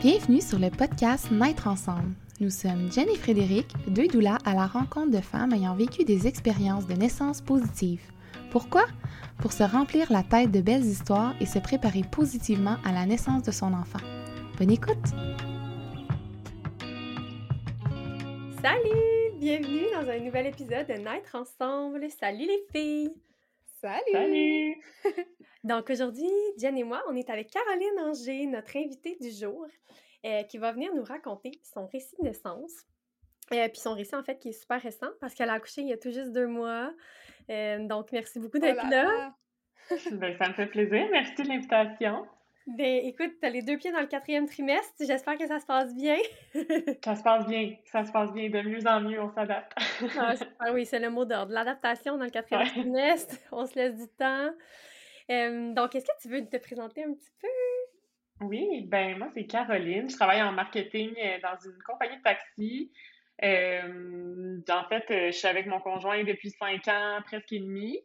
Bienvenue sur le podcast Naître ensemble. Nous sommes Jen et Frédéric, deux doulas à la rencontre de femmes ayant vécu des expériences de naissance positives. Pourquoi? Pour se remplir la tête de belles histoires et se préparer positivement à la naissance de son enfant. Bonne écoute! Salut! Bienvenue dans un nouvel épisode de Naître ensemble. Salut les filles! Salut! Salut! Donc aujourd'hui, Jen et moi, on est avec Caroline Anger, notre invitée du jour, euh, qui va venir nous raconter son récit de naissance. Euh, puis son récit, en fait, qui est super récent parce qu'elle a accouché il y a tout juste deux mois. Euh, donc, merci beaucoup d'être Oh là. Ben, ça me fait plaisir. Merci de l'invitation. Ben, écoute, t'as les deux pieds dans le quatrième trimestre. J'espère que ça se passe bien. Ça se passe bien. Ça se passe bien. De mieux en mieux, on s'adapte. Ah, oui, c'est le mot d'ordre. L'adaptation dans le quatrième Ouais. trimestre. On se laisse du temps. Euh, donc, est-ce que tu veux te présenter un petit peu? Oui, ben moi, c'est Caroline. Je travaille en marketing euh, dans une compagnie de taxi. Euh, en fait, euh, je suis avec mon conjoint depuis cinq ans, presque et demi.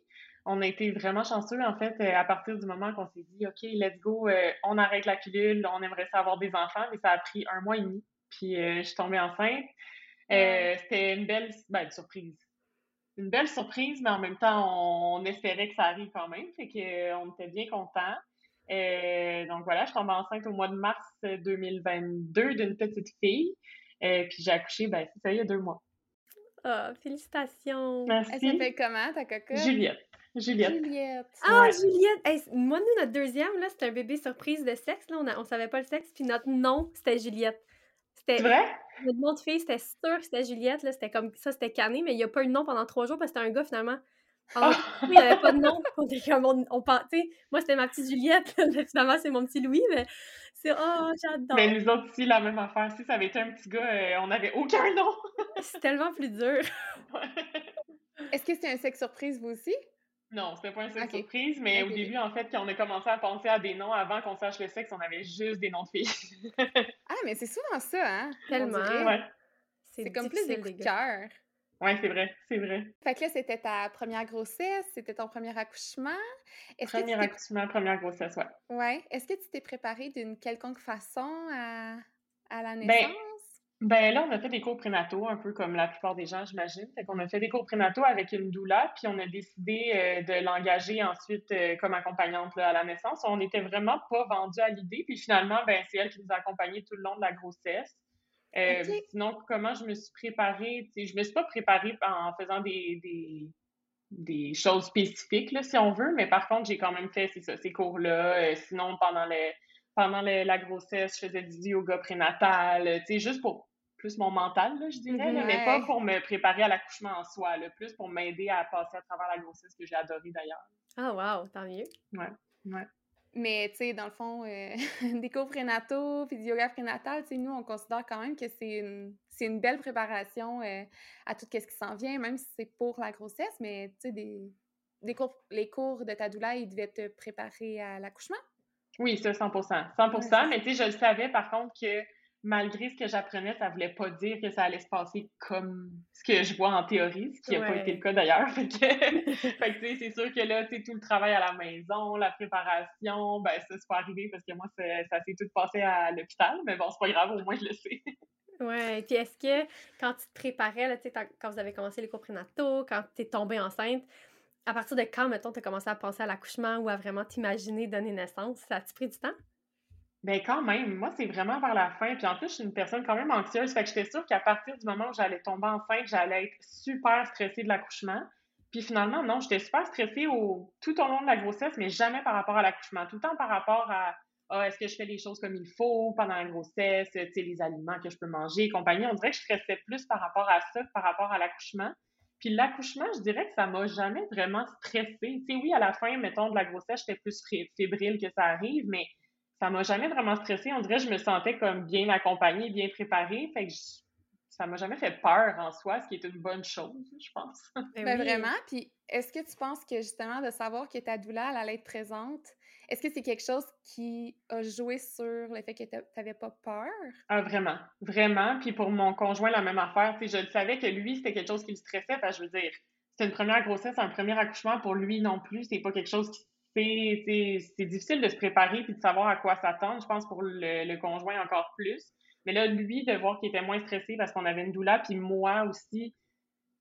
On a été vraiment chanceux, en fait, euh, à partir du moment qu'on s'est dit, OK, let's go, on arrête la pilule, on aimerait ça avoir des enfants, mais ça a pris un mois et demi. Puis euh, je suis tombée enceinte. Euh, C'était une belle ben, surprise. Une belle surprise, mais en même temps, on, espérait que ça arrive quand même. Fait que, euh, on était bien contents. Euh, donc voilà, je suis tombée enceinte au mois de mars 2022 d'une petite fille. Euh, puis j'ai accouché, ben, c'est ça, il y a deux mois. Ah, félicitations! Elle Merci. s'appelle comment, ta cocotte? Juliette. Juliette. Juliette. Ah, Ouais. Juliette! Hey, moi, nous, notre deuxième, là, c'était un bébé surprise de sexe. Là. On, a- on savait pas le sexe, puis notre nom, c'était Juliette. C'était vrai? Notre nom de fille, c'était sûr que c'était Juliette. Là. C'était comme ça, c'était canné, mais il n'y a pas eu de nom pendant trois jours parce que c'était un gars, finalement. Ah! Alors, il n'y avait pas de nom. On était comme, on, moi, c'était ma petite Juliette. là, finalement, c'est mon petit Louis, mais c'est, oh, j'adore. Mais nous autres aussi, la même affaire. Si ça avait été un petit gars, euh, on n'avait aucun nom. C'est tellement plus dur. Est-ce que c'est un sexe surprise, vous aussi? Non, c'était pas un sexe Ok. surprise, mais au début, en fait, quand on a commencé à penser à des noms avant qu'on sache le sexe, on avait juste des noms de filles. Ah, mais c'est souvent ça, hein? Tellement. ouais, C'est comme plus des coups de gars. cœur. ouais, c'est vrai, c'est vrai. Fait que là, c'était ta première grossesse, c'était ton premier accouchement. Premier accouchement, première grossesse, ouais. Ouais. Est-ce que tu t'es préparée d'une quelconque façon à, à la Ben, naissance? Ben là, on a fait des cours prénataux, un peu comme la plupart des gens, j'imagine. Fait qu'on a fait des cours prénataux avec une doula, puis on a décidé euh, de l'engager ensuite euh, comme accompagnante là, à la naissance. On n'était vraiment pas vendu à l'idée, puis finalement, ben c'est elle qui nous a accompagnés tout le long de la grossesse. Euh. Sinon, comment je me suis préparée? Tu sais, je me suis pas préparée en faisant des, des, des choses spécifiques, là, si on veut, mais par contre, j'ai quand même fait ça, ces cours-là. Euh, sinon, pendant le, pendant le- la grossesse, je faisais du yoga prénatal, tu sais, juste pour plus mon mental, là, je dirais, là, mais pas Ouais. pour me préparer à l'accouchement en soi, là, plus pour m'aider à passer à travers la grossesse que j'ai adorée d'ailleurs. Ah, wow, tant mieux. Mais, tu sais, dans le fond, euh, des cours prénataux puis du yoga prénatal, tu sais, nous, on considère quand même que c'est une, c'est une belle préparation euh, à tout ce qui s'en vient, même si c'est pour la grossesse, mais, tu sais, des, des cours, les cours de ta doula, ils devaient te préparer à l'accouchement. Oui, ça, 100 100 Ouais, mais tu sais, je le savais par contre que malgré ce que j'apprenais, ça voulait pas dire que ça allait se passer comme ce que je vois en théorie, ce qui n'a pas été le cas d'ailleurs. Fait que, c'est sûr que là, tu tout le travail à la maison, la préparation, ben ça, c'est pas arrivé parce que moi, ça s'est tout passé à l'hôpital, mais bon, c'est pas grave, au moins je le sais. Ouais, puis est-ce que quand tu te préparais, là, tu sais, quand- quand vous avez commencé les cours prénataux, quand tu es tombée enceinte, à partir de quand, mettons, tu as commencé à penser à l'accouchement ou à vraiment t'imaginer donner naissance, ça a-tu pris du temps? Ben quand même, moi c'est vraiment vers la fin. Puis en plus, je suis une personne quand même anxieuse. Fait que j'étais sûre qu'à partir du moment où j'allais tomber enceinte, j'allais être super stressée de l'accouchement. Puis finalement, non, j'étais super stressée au, tout au long de la grossesse, mais jamais par rapport à l'accouchement. Tout le temps par rapport à ah, est-ce que je fais les choses comme il faut pendant la grossesse, les aliments que je peux manger et compagnie. On dirait que je stressais plus par rapport à ça que par rapport à l'accouchement. Puis l'accouchement, je dirais que ça m'a jamais vraiment stressée. Tu sais, oui, à la fin, mettons, de la grossesse, j'étais plus fé- fébrile que ça arrive, mais ça m'a jamais vraiment stressée. On dirait que je me sentais comme bien accompagnée, bien préparée. Fait que je- ça m'a jamais fait peur en soi, ce qui est une bonne chose, je pense. Ben vraiment. Puis est-ce que tu penses que justement de savoir que ta doula elle allait être présente, est-ce que c'est quelque chose qui a joué sur le fait que t'a- t'avais pas peur? Ah, vraiment, vraiment. Puis pour mon conjoint, la même affaire. Tu sais, je le savais que lui, c'était quelque chose qui le stressait. Parce que je veux dire, c'est une première grossesse, un premier accouchement pour lui non plus. C'est pas quelque chose qui c'est difficile de se préparer puis de savoir à quoi s'attendre, je pense, pour le, conjoint encore plus. Mais là, lui, de voir qu'il était moins stressé parce qu'on avait une doula, puis moi aussi,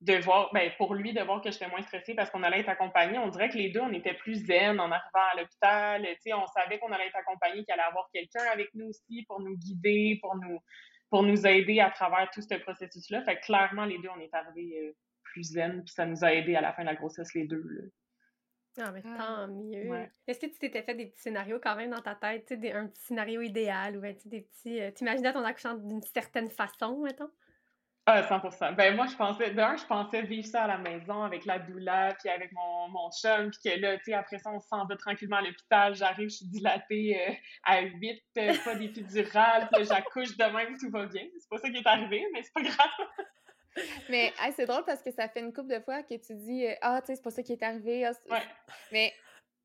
de voir, ben, pour lui, de voir que j'étais moins stressée parce qu'on allait être accompagnés, on dirait que les deux, on était plus zen en arrivant à l'hôpital. On savait qu'on allait être accompagnés, qu'il allait avoir quelqu'un avec nous aussi pour nous guider, pour nous, aider à travers tout ce processus-là. Fait clairement, les deux, on est arrivés euh, plus zen, puis ça nous a aidés à la fin de la grossesse, les deux. Ah, mais ah, tant mieux. Est-ce que tu t'étais fait des petits scénarios quand même dans ta tête, tu sais, un petit scénario idéal ou ben, des petits. Euh, T'imaginais ton accouchement d'une certaine façon, mettons? Ah, 100% Ben, moi, je pensais, d'un, je pensais vivre ça à la maison avec la doula, puis avec mon, mon chum, puis que là, tu sais, après ça, on s'en va tranquillement à l'hôpital. J'arrive, je suis dilatée euh, à 8, euh, pas d'épidurale, puis j'accouche de même, tout va bien. C'est pas ça qui est arrivé, mais c'est pas grave. Mais c'est drôle parce que ça fait une couple de fois que tu dis euh, Ah, tu sais, c'est pas ça qui est arrivé. Ah, mais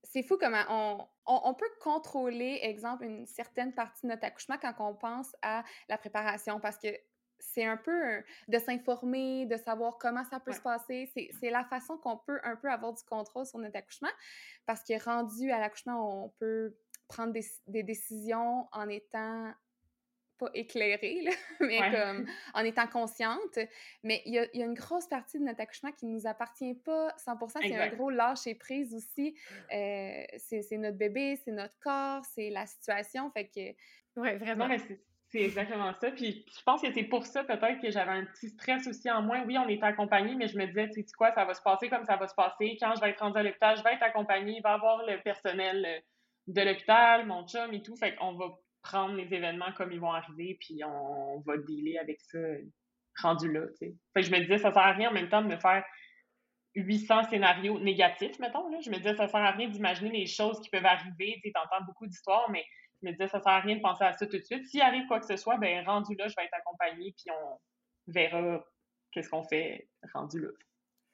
c'est fou comment on, on, peut contrôler, exemple, une certaine partie de notre accouchement quand on pense à la préparation parce que c'est un peu de s'informer, de savoir comment ça peut se passer. C'est la façon qu'on peut un peu avoir du contrôle sur notre accouchement parce que rendu à l'accouchement, on peut prendre des, des, décisions en étant pas éclairée, mais comme en étant consciente. Mais il y, a, une grosse partie de notre accouchement qui ne nous appartient pas 100%. C'est un gros lâcher prise aussi. Euh, c'est notre bébé, c'est notre corps, c'est la situation. Fait que. Oui, vraiment. c'est exactement ça. Puis je pense que c'est pour ça peut-être que j'avais un petit stress aussi en moins. Oui, on était accompagnés, mais je me disais, tu sais quoi, ça va se passer comme ça va se passer. Quand je vais être rendue à l'hôpital, je vais être accompagnée, il va y avoir le personnel euh, de l'hôpital, mon chum et tout. Fait qu'on va prendre les événements comme ils vont arriver, puis on, va dealer avec ça rendu là, je me disais, ça sert à rien en même temps de me faire 800 scénarios négatifs, mettons, là. Je me disais, ça sert à rien d'imaginer les choses qui peuvent arriver, tu beaucoup d'histoires, mais je me disais, ça sert à rien de penser à ça tout de suite. S'il arrive quoi que ce soit, ben rendu là, je vais être accompagnée, puis on verra qu'est-ce qu'on fait rendu là.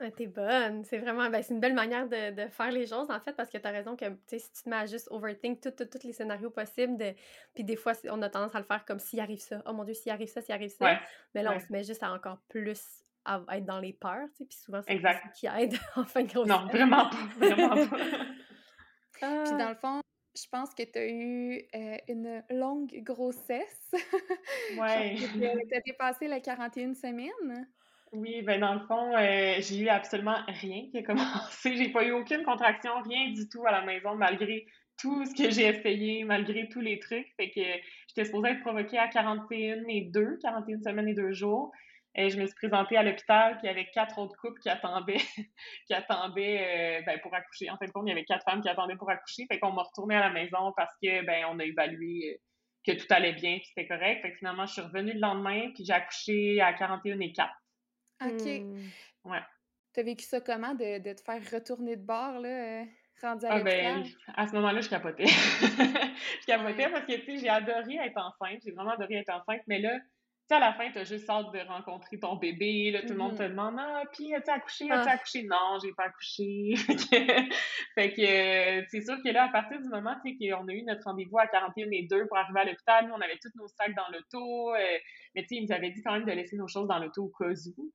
Ah, t'es bonne. C'est vraiment, ben, c'est une belle manière de, de, faire les choses, en fait, parce que t'as raison que, tu sais, si tu te mets à juste overthink tous les scénarios possibles, de... puis des fois, on a tendance à le faire comme s'il arrive ça. Oh mon Dieu, s'il arrive ça, s'il arrive ça. Mais là, on se met juste à encore plus à être dans les peurs, tu sais, puis souvent, c'est ça qui aide en fin de grossesse. Non, vraiment pas. Vraiment pas. Puis dans le fond, je pense que tu as eu euh, une longue grossesse. Ouais. tu as dépassé les 41 semaines. Oui, ben dans le fond, euh, j'ai eu absolument rien qui a commencé. J'ai pas eu aucune contraction, rien du tout à la maison, malgré tout ce que j'ai essayé, malgré tous les trucs. Fait que j'étais supposée être provoquée à 41 et 2, 41 semaines et 2 jours. Et je me suis présentée à l'hôpital, puis il y avait quatre autres couples qui attendaient, qui attendaient euh, ben, pour accoucher. En fin de compte, il y avait quatre femmes qui attendaient pour accoucher. Fait qu'on m'a retournée à la maison parce que ben on a évalué euh, que tout allait bien, que c'était correct. Fait que finalement, je suis revenue le lendemain, puis j'ai accouché à 41 et 4. OK. Mmh. Ouais. T'as vécu ça comment de, de, te faire retourner de bord, là, euh, rendu à ah, ben, à ce moment-là, je capotais. je capotais parce que, tu sais, j'ai adoré être enceinte. J'ai vraiment adoré être enceinte. Mais là, à la fin, t'as juste hâte de rencontrer ton bébé. Là, tout le monde te mmh demande Ah, puis as-tu accouché As-tu ah. accouché? Non, j'ai pas accouché. fait que, c'est sûr que là, à partir du moment qu'on a eu notre rendez-vous à 41 et 2 pour arriver à l'hôpital, nous, on avait tous nos sacs dans l'auto. Euh, mais tu sais, ils nous avaient dit quand même de laisser nos choses dans l'auto au cas où.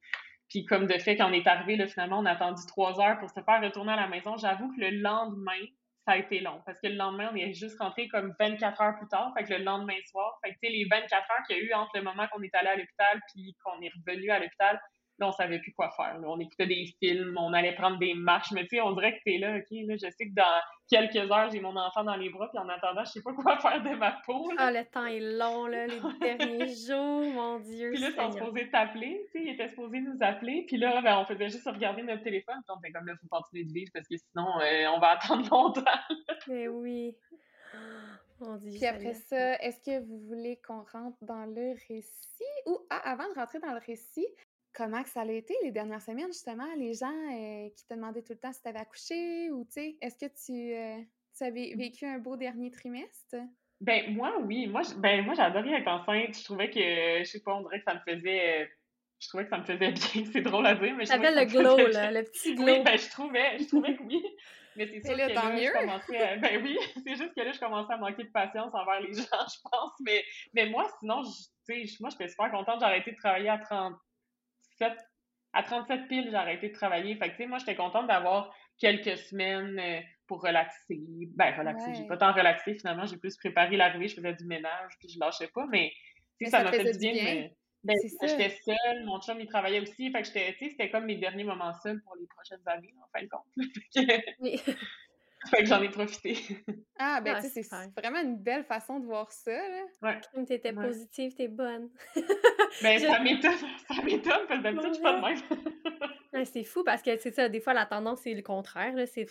Puis comme de fait, quand on est arrivé, là, finalement, on a attendu trois heures pour se faire retourner à la maison. J'avoue que le lendemain, ça a été long. Parce que le lendemain, on est juste rentré comme 24 heures plus tard. Fait le lendemain soir, fait que, les 24 heures qu'il y a eu entre le moment qu'on est allé à l'hôpital puis qu'on est revenu à l'hôpital, Là, on savait plus quoi faire. On écoutait des films, on allait prendre des marches. Mais tu sais, on dirait que t'es là, OK, là, je sais que dans quelques heures, j'ai mon enfant dans les bras, puis en attendant, je sais pas quoi faire de ma peau. Ah, le temps est long, là, les derniers jours, mon Dieu. Puis là, ils sont supposés t'appeler, tu sais, ils étaient supposés nous appeler. Puis là, ben, on faisait juste regarder notre téléphone, puis on comme là, il faut continuer de vivre parce que sinon, euh, on va attendre longtemps. Mais oui. Mon Dieu, Puis après ça, est-ce que vous voulez qu'on rentre dans le récit? Ou ah, avant de rentrer dans le récit, Comment que ça a été les dernières semaines, justement, les gens euh, qui te demandaient tout le temps si tu avais accouché ou, tu sais, est-ce que tu, euh, tu, avais mmh. vécu un beau dernier trimestre? Ben, moi, oui. Moi, ben, moi, adoré être enceinte. Je trouvais que, je sais pas, on dirait que ça me faisait, je trouvais que ça me faisait bien. C'est drôle à dire, mais je trouvais que le glow, là, le petit glow. Oui, ben, je trouvais, je trouvais que oui. Mais c'est sûr que là, je commençais, ben oui, c'est juste que là, je commençais à manquer de patience envers les gens, je pense. Mais, mais moi, sinon, tu sais, moi, j'étais super contente. J'ai arrêté de travailler à 30, à 37 piles, j'ai arrêté de travailler. Fait que, tu sais, moi, j'étais contente d'avoir quelques semaines euh, pour relaxer. Ben, relaxer. J'ai pas tant relaxé finalement. J'ai plus préparé l'arrivée. Je faisais du ménage, puis je lâchais pas. Mais, ça, ça m'a fait du bien. bien? Ben, j'étais seule, mon chum, il travaillait aussi. Fait que j'étais, c'était comme mes derniers moments seuls pour les prochaines années, en fin de compte. oui. fait que j'en ai profité. Ah, ben, tu sais, c'est vraiment une belle façon de voir ça, là. Ouais. Comme t'étais positive, t'es bonne. ben, ça m'étonne, ça m'étonne, parce que d'habitude, je suis pas de même. c'est fou, parce que c'est ça, des fois, la tendance, c'est le contraire, là. C'est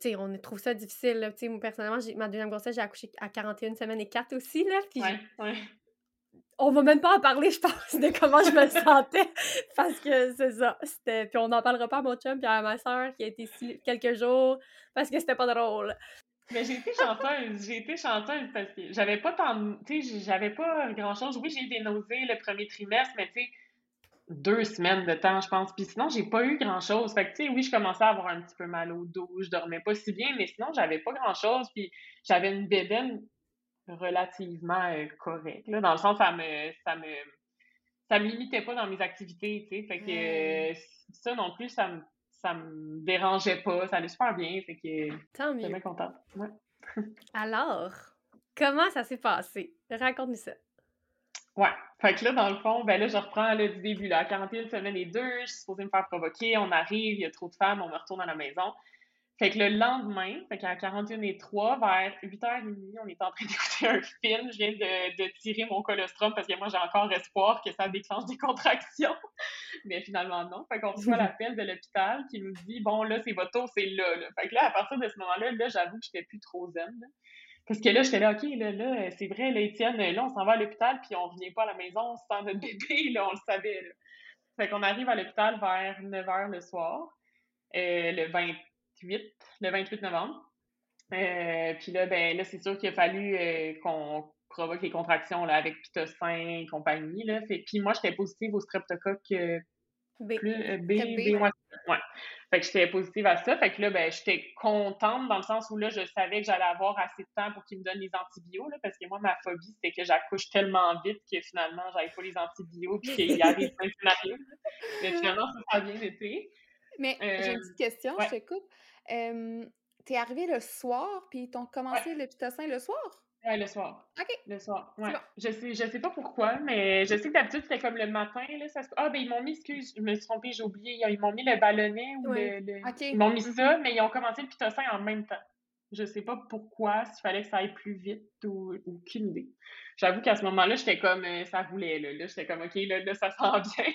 sais, on trouve ça difficile. Là. Moi, personnellement, ma deuxième grossesse, j'ai accouché à 41 semaines et 4 aussi. Là, puis ouais, ouais on va même pas en parler, je pense, de comment je me sentais. parce que c'est ça. C'était... Puis on n'en parlera pas à mon chum puis à ma soeur qui a été ici quelques jours parce que c'était pas drôle. Mais j'ai été chanteuse. J'ai été chanteuse parce que j'avais pas tant. Tu sais, j'avais pas grand chose. Oui, j'ai eu des nausées le premier trimestre, mais tu sais, deux semaines de temps, je pense. Puis sinon, j'ai pas eu grand chose. Fait que, tu sais, oui, je commençais à avoir un petit peu mal au dos, je dormais pas si bien, mais sinon, j'avais pas grand chose. Puis j'avais une bédaine relativement euh, correct. Là, dans le sens, ça me, ça me, ça me limitait pas dans mes activités, tu sais. Fait que euh, ça non plus, ça me, ça me dérangeait pas. Ça allait super bien. Fait que Tant mieux. bien contente. Ouais. Alors, comment ça s'est passé? Raconte-nous ça. Ouais. Fait que là, dans le fond, ben là, je reprends le du début. Là, 41 semaines et deux, je suis supposée me faire provoquer. On arrive, il y a trop de femmes, on me retourne à la maison. Fait que le lendemain, fait qu'à 41 et 3, vers 8h30, on est en train d'écouter un film. Je viens de, de, tirer mon colostrum parce que moi, j'ai encore espoir que ça déclenche des contractions. Mais finalement, non. Fait qu'on reçoit l'appel de l'hôpital qui nous dit Bon, là, c'est votre tour, c'est là, Fait que là, à partir de ce moment-là, là, j'avoue que j'étais plus trop zen. Parce que là, j'étais là, OK, là, là c'est vrai, là, Étienne, là, on s'en va à l'hôpital, puis on revient pas à la maison sans notre bébé, là, on le savait. Là. Fait qu'on arrive à l'hôpital vers 9h le soir, euh, le 20 le 28 novembre. Euh, puis là, ben là, c'est sûr qu'il a fallu euh, qu'on provoque les contractions là, avec pitocin et compagnie. Là. Puis moi, j'étais positive au streptocoque euh, B. B, B, ouais. Fait que j'étais positive à ça. Fait que là, ben, j'étais contente dans le sens où là, je savais que j'allais avoir assez de temps pour qu'il me donne les antibiotiques. Parce que moi, ma phobie, c'était que j'accouche tellement vite que finalement, j'avais pas les antibiotiques puis qu'il arrive plein de Mais finalement, ça a bien été. Mais j'ai une petite question, je te coupe t'es arrivé le soir, puis ils t'ont commencé le pitocin le soir? Oui, le soir. OK. Le soir, ouais. Je sais, je sais pas pourquoi, mais je sais que d'habitude, c'était comme le matin, là, ça Ah, ben ils m'ont mis, excuse, je me suis trompée, j'ai oublié, ils m'ont mis le ballonnet ou le... Ils m'ont mis ça, mais ils ont commencé le pitocin en même temps. Je sais pas pourquoi, s'il fallait que ça aille plus vite ou, aucune idée. J'avoue qu'à ce moment-là, j'étais comme, euh, ça roulait, là. là j'étais comme, OK, là, là, ça sent bien.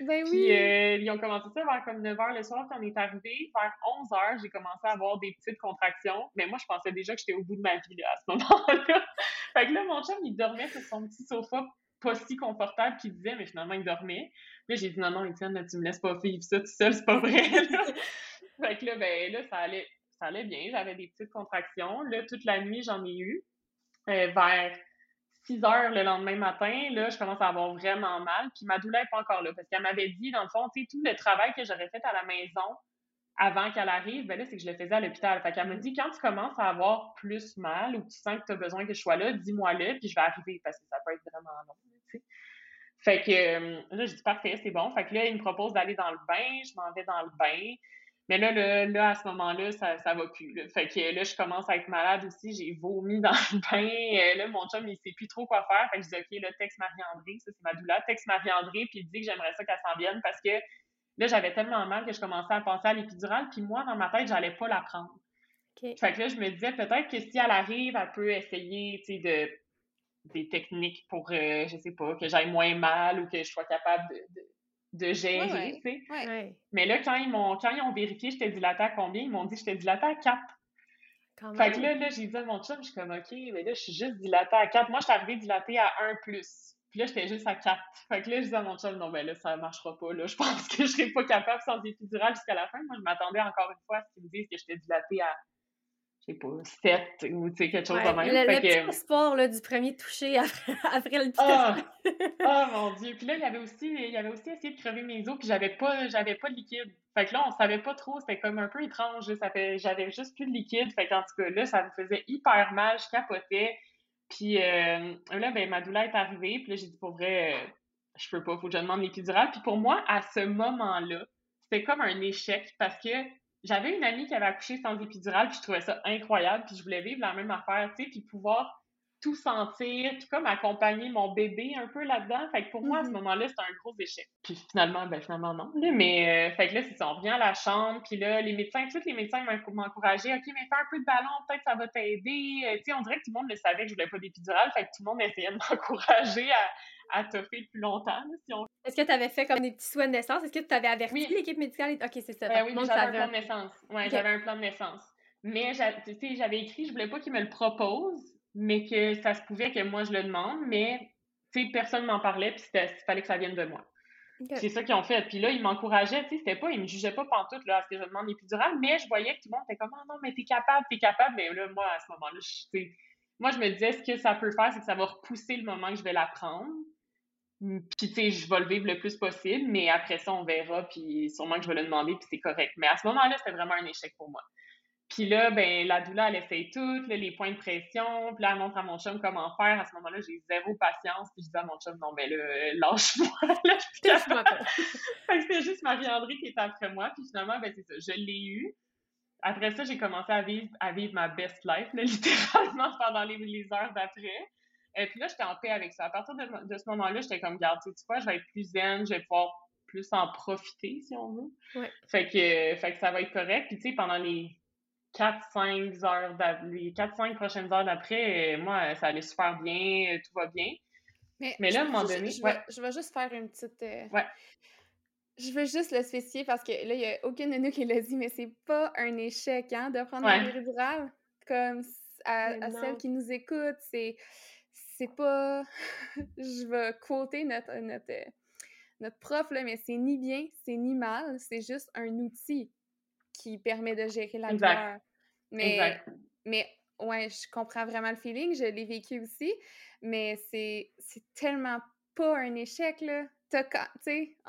Ben oui. Puis, euh, ils ont commencé ça vers comme 9 h le soir quand on est arrivé. Vers 11 h, j'ai commencé à avoir des petites contractions. Mais moi, je pensais déjà que j'étais au bout de ma vie, là, à ce moment-là. fait que là, mon chum, il dormait sur son petit sofa pas si confortable qu'il disait, mais finalement, il dormait. Là, j'ai dit, non, non, Étienne, tu me laisses pas vivre ça tout seul, c'est pas vrai. fait que là, ben, là, ça allait ça allait bien. J'avais des petites contractions. Là, toute la nuit, j'en ai eu. Euh, vers 6 heures le lendemain matin, là, je commence à avoir vraiment mal. Puis ma douleur n'est pas encore là. Parce qu'elle m'avait dit, dans le fond, tu sais, tout le travail que j'aurais fait à la maison avant qu'elle arrive, ben là, c'est que je le faisais à l'hôpital. Fait qu'elle me dit, quand tu commences à avoir plus mal ou que tu sens que tu as besoin que je sois là, dis-moi-le, puis je vais arriver parce que ça peut être vraiment long. Fait que euh, là, je dis parfait, c'est bon. Fait que là, il me propose d'aller dans le bain, je m'en vais dans le bain. Mais là, là, là à ce moment-là, ça, ça va plus. Fait que là, je commence à être malade aussi. J'ai vomi dans le bain. Euh, là, mon chum, il sait plus trop quoi faire. Fait que je dis, OK, là, texte Marie-André. Ça, c'est ma douleur. Texte Marie-André. Puis il dit que j'aimerais ça qu'elle s'en vienne parce que là, j'avais tellement mal que je commençais à penser à l'épidurale. Puis moi, dans ma tête, j'allais pas la prendre. Fait que là, je me disais, peut-être que si elle arrive, elle peut essayer, tu sais, de des techniques pour, euh, je sais pas, que j'aille moins mal ou que je sois capable de de gérer, tu sais. Mais là, quand ils m'ont quand ils ont vérifié j'étais dilatée à combien, ils m'ont dit que j'étais dilatée à 4. fait que là, là j'ai dit à mon chum, je suis comme OK, mais là, je suis juste dilatée à 4. Moi, je suis arrivée dilatée à 1 plus. Puis là, j'étais juste à 4. Fait que là, je dis à mon chum, non, ben là, ça marchera pas. Là. Je pense que je serais pas capable sans épidural jusqu'à la fin. Moi, je m'attendais encore une fois à ce qu'ils me disent que j'étais dilatée à sais pas, 7 ou tu sais, quelque chose comme ça. Le, le petit sport là, du premier toucher après, après le ah! ah! mon Dieu! Puis là, il y avait aussi, il avait aussi essayé de crever mes os, puis j'avais pas, j'avais pas de liquide. Fait que là, on savait pas trop, c'était comme un peu étrange. Ça fait, j'avais juste plus de liquide. Fait qu'en tout cas, là, ça me faisait hyper mal, je capotais. Puis euh, là, ben, ma douleur est arrivée, puis là, j'ai dit, pour vrai, euh, je peux pas, faut que je demande l'épidural. Puis pour moi, à ce moment-là, c'était comme un échec parce que j'avais une amie qui avait accouché sans épidural, puis je trouvais ça incroyable, puis je voulais vivre la même affaire, tu sais, puis pouvoir tout sentir, puis comme accompagner mon bébé un peu là-dedans. Fait que pour moi, à ce mm-hmm. moment-là, c'était un gros échec. Puis finalement, ben finalement, non. mais euh, fait que là, c'est ça, on revient à la chambre, puis là, les médecins, tous les médecins m'encourageaient, OK, mais fais un peu de ballon, peut-être ça va t'aider. Euh, tu sais, on dirait que tout le monde le savait que je voulais pas d'épidural, fait que tout le monde essayait de m'encourager à, à toffer plus longtemps, si on est-ce que tu avais fait comme des petits soins de naissance? Est-ce que tu avais averti l'équipe médicale? Ok, c'est ça. Ben oui, j'avais un plan de naissance. Ouais, j'avais un plan de naissance. Mais j'avais écrit, je voulais pas qu'ils me le proposent, mais que ça se pouvait que moi je le demande, mais personne m'en parlait, puis il fallait que ça vienne de moi. C'est ça qu'ils ont fait. Puis là, ils m'encourageaient, tu sais, c'était pas, ils me jugeaient pas pantoute là, à ce que je demande l'épidural, mais je voyais que tout le monde était comme, oh non, mais t'es capable, t'es capable. Mais là, moi, à ce moment-là, moi, je me disais, ce que ça peut faire, c'est que ça va repousser le moment que je vais la prendre. Puis, tu sais, je vais le vivre le plus possible, mais après ça, on verra, puis sûrement que je vais le demander, puis c'est correct. Mais à ce moment-là, c'était vraiment un échec pour moi. Puis là, ben, la doula, elle essaye tout, les points de pression, puis là, elle montre à mon chum comment faire. À ce moment-là, j'ai zéro patience, puis je dis à mon chum, non, mais là, lâche-moi, lâche-moi pas. fait que c'était juste Marie-André qui était après moi, puis finalement, ben, c'est ça, je l'ai eu. Après ça, j'ai commencé à vivre, à vivre ma best life, littéralement, pendant les, les heures d'après. Et puis là, j'étais en paix avec ça. À partir de, de ce moment-là, j'étais comme, garde, tu sais quoi, je vais être plus zen, je vais pouvoir plus en profiter, si on veut. Ouais. Fait que, fait que ça va être correct. Puis tu sais, pendant les 4-5 heures, les 4-5 prochaines heures d'après, moi, ça allait super bien, tout va bien. Mais, là, à un moment donné. Je, vais, je vais juste faire une petite. Euh, ouais. Je veux juste le spécifier parce que là, il n'y a aucune de nous qui l'a dit, mais c'est pas un échec hein, de prendre ouais. péridurale. Comme à, à celles qui nous écoutent, c'est. C'est pas. je vais quoter notre, notre, notre prof, là, mais c'est ni bien, c'est ni mal, c'est juste un outil qui permet de gérer la douleur. Mais, mais ouais, je comprends vraiment le feeling, je l'ai vécu aussi, mais c'est tellement pas un échec, là.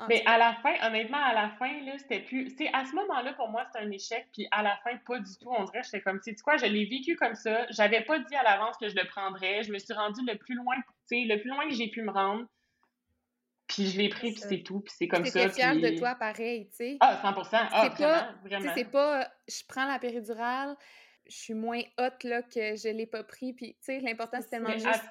Mais à la fin, honnêtement, à la fin, là, c'était plus. Tu à ce moment-là, pour moi, c'était un échec, puis à la fin, pas du tout. On dirait, j'étais comme, tu quoi, je l'ai vécu comme ça. J'avais pas dit à l'avance que je le prendrais. Je me suis rendue le plus loin, tu sais, le plus loin que j'ai pu me rendre. Puis je l'ai pris, puis c'est tout, puis c'est comme ça. fière de toi pareil, tu sais. Ah, 100% Ah, vraiment, vraiment. c'est pas, je prends la péridurale, je suis moins haute, là, que je l'ai pas pris, puis tu sais, l'important, c'est tellement juste...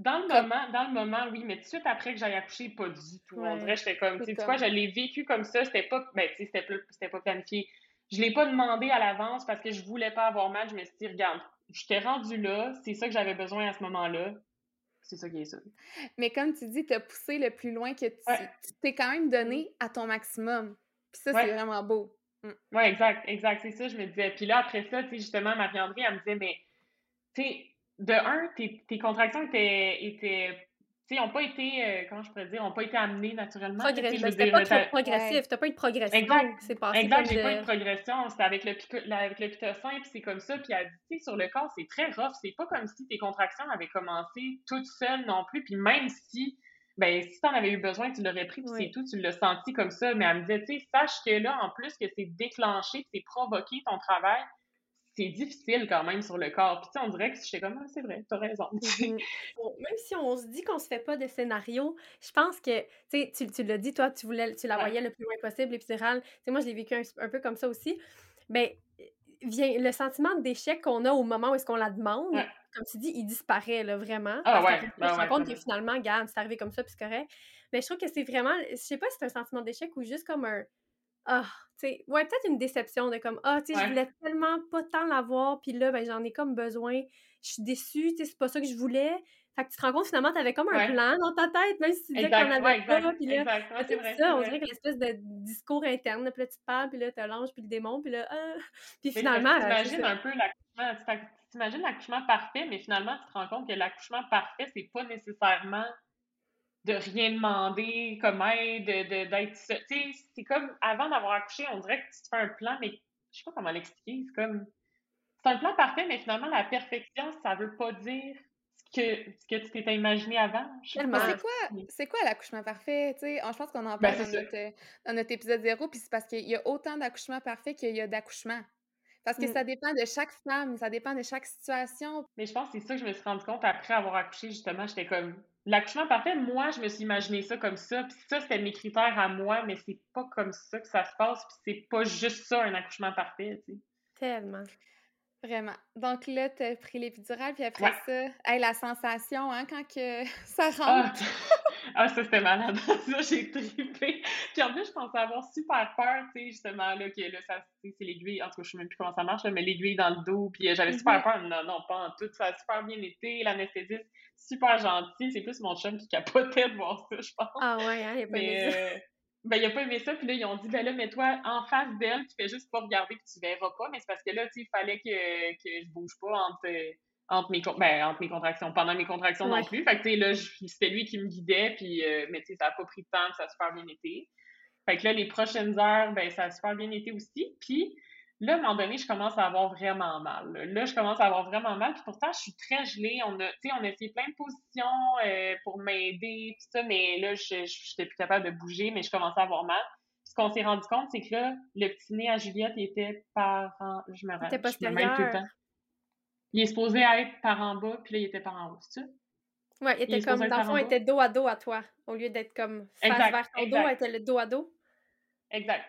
Dans le moment, dans le moment, oui, mais tout de suite après que j'aille accoucher, pas du tout. On dirait, j'étais comme, tu sais, quoi, je l'ai vécu comme ça, c'était pas, ben, tu sais, c'était pas planifié. Je l'ai pas demandé à l'avance parce que je voulais pas avoir mal, je me suis dit, regarde, je t'ai rendu là, c'est ça que j'avais besoin à ce moment-là, c'est ça qui est ça. Mais comme tu dis, tu as poussé le plus loin que tu t'es quand même donné à ton maximum. Puis ça, c'est vraiment beau. Mm. Oui, exact, exact. C'est ça, je me disais. Puis là, après ça, tu sais, justement, Marie-André, elle me disait, mais, tu sais, de un, tes, tes contractions étaient, étaient n'ont pas été, euh, comment je pourrais dire, n'ont pas été amenés naturellement. Progressif. C'était pas trop progressif. T'as pas eu de progression. Exact. C'est passé exact, j'ai pas eu de progression. C'était avec le, avec le pitocin, puis c'est comme ça. Puis elle dit, sur le corps, c'est très rough. C'est pas comme si tes contractions avaient commencé toutes seules non plus. Puis même si, ben, si t'en avais eu besoin, tu l'aurais pris, puis c'est tout, tu l'as senti comme ça. Mais elle me disait, tu sais, sache que là, en plus que c'est déclenché, c'est provoqué ton travail, c'est difficile quand même sur le corps. Puis, tu sais, on dirait que j'étais comme, ah, c'est vrai, t'as raison. Même si on se dit qu'on se fait pas de scénario, je pense que, tu sais, tu, l'as dit, toi, tu voulais, tu la voyais le plus loin possible, l'épidurale. Tu sais, moi, je l'ai vécu un, peu comme ça aussi. Mais vient le sentiment d'échec qu'on a au moment où est-ce qu'on la demande, comme tu dis, il disparaît, là, vraiment. Ah, ouais. on se rend compte que finalement, regarde, c'est arrivé comme ça, puis c'est correct. Mais je trouve que c'est vraiment, je sais pas si c'est un sentiment d'échec ou juste comme un ah, tu sais, ouais, peut-être une déception de comme, ah, tu sais, je voulais tellement pas tant l'avoir, puis là, ben, j'en ai comme besoin. Je suis déçue, tu sais, c'est pas ça que je voulais. Fait que tu te rends compte, finalement, t'avais comme un plan dans ta tête, même si tu disais qu'on avait pas, puis là, c'est vrai, ça, on dirait que l'espèce de discours interne, puis là, tu te parles, puis là, t'as l'ange, puis le démon, puis là, ah, puis finalement... T'imagines un peu l'accouchement, t'imagines l'accouchement parfait, mais finalement, tu te rends compte que l'accouchement parfait, c'est pas nécessairement de rien demander comme aide, d'être... Tu sais, c'est comme, avant d'avoir accouché, on dirait que tu te fais un plan, mais je sais pas comment l'expliquer, c'est comme... C'est un plan parfait, mais finalement, la perfection, ça veut pas dire ce que, ce que tu t'étais imaginé avant. C'est quoi, c'est quoi l'accouchement parfait? Tu sais, je pense qu'on en ben, parle dans, notre, épisode zéro, puis c'est parce qu'il y a autant d'accouchements parfaits qu'il y a d'accouchements. Parce que mm. ça dépend de chaque femme, ça dépend de chaque situation. Mais je pense que c'est ça que je me suis rendu compte après avoir accouché, justement. J'étais comme, l'accouchement parfait, moi, je me suis imaginé ça comme ça, puis ça, c'était mes critères à moi, mais c'est pas comme ça que ça se passe, puis c'est pas juste ça, un accouchement parfait. Tellement. Vraiment. Donc là, tu as pris l'épidural, puis après ça, hey, la sensation, hein, quand que ça Ah, rentre. ah, ça, c'était malade. ça, j'ai trippé. Puis en plus, je pensais avoir super peur, tu sais, justement, là, que là, ça, c'est l'aiguille. En tout cas, je sais même plus comment ça marche, mais l'aiguille dans le dos. Puis euh, j'avais super Mhm. peur. Non, non, pas en tout. Ça a super bien été. L'anesthésiste, super gentil. C'est plus mon chum qui capotait de voir ça, je pense. Ah ouais, hein, il a pas Mais euh, ben, il a pas aimé ça. Puis là, ils ont dit, ben là, mets-toi en face d'elle, tu fais juste pas regarder, puis tu verras pas. Mais c'est parce que là, tu il fallait que, que je bouge pas entre, entre, mes, ben, entre mes contractions, pendant mes contractions Ouais. non plus. Fait que, tu sais, là, c'était lui qui me guidait, puis, euh, mais tu sais, ça a pas pris de temps, puis ça a super bien été. Fait que là, les prochaines heures, ben, ça a super bien été aussi. Puis là, à un moment donné, je commence à avoir vraiment mal. Là, je commence à avoir vraiment mal. Puis pourtant, je suis très gelée. On a, tu sais, on a essayé plein de positions euh, pour m'aider, tout ça, mais là, je n'étais plus capable de bouger, mais je commençais à avoir mal. Puis ce qu'on s'est rendu compte, c'est que là, le petit nez à Juliette, il était par en... Je me Il rappelle, je me mêle tout le temps. Il est supposé être par en bas, puis là, il était par en haut, c'est ça? Ouais, il Il était comme, dans le fond, il était dos à dos à toi. Au lieu d'être comme face Exact, vers ton dos, elle était le dos à dos. Exact.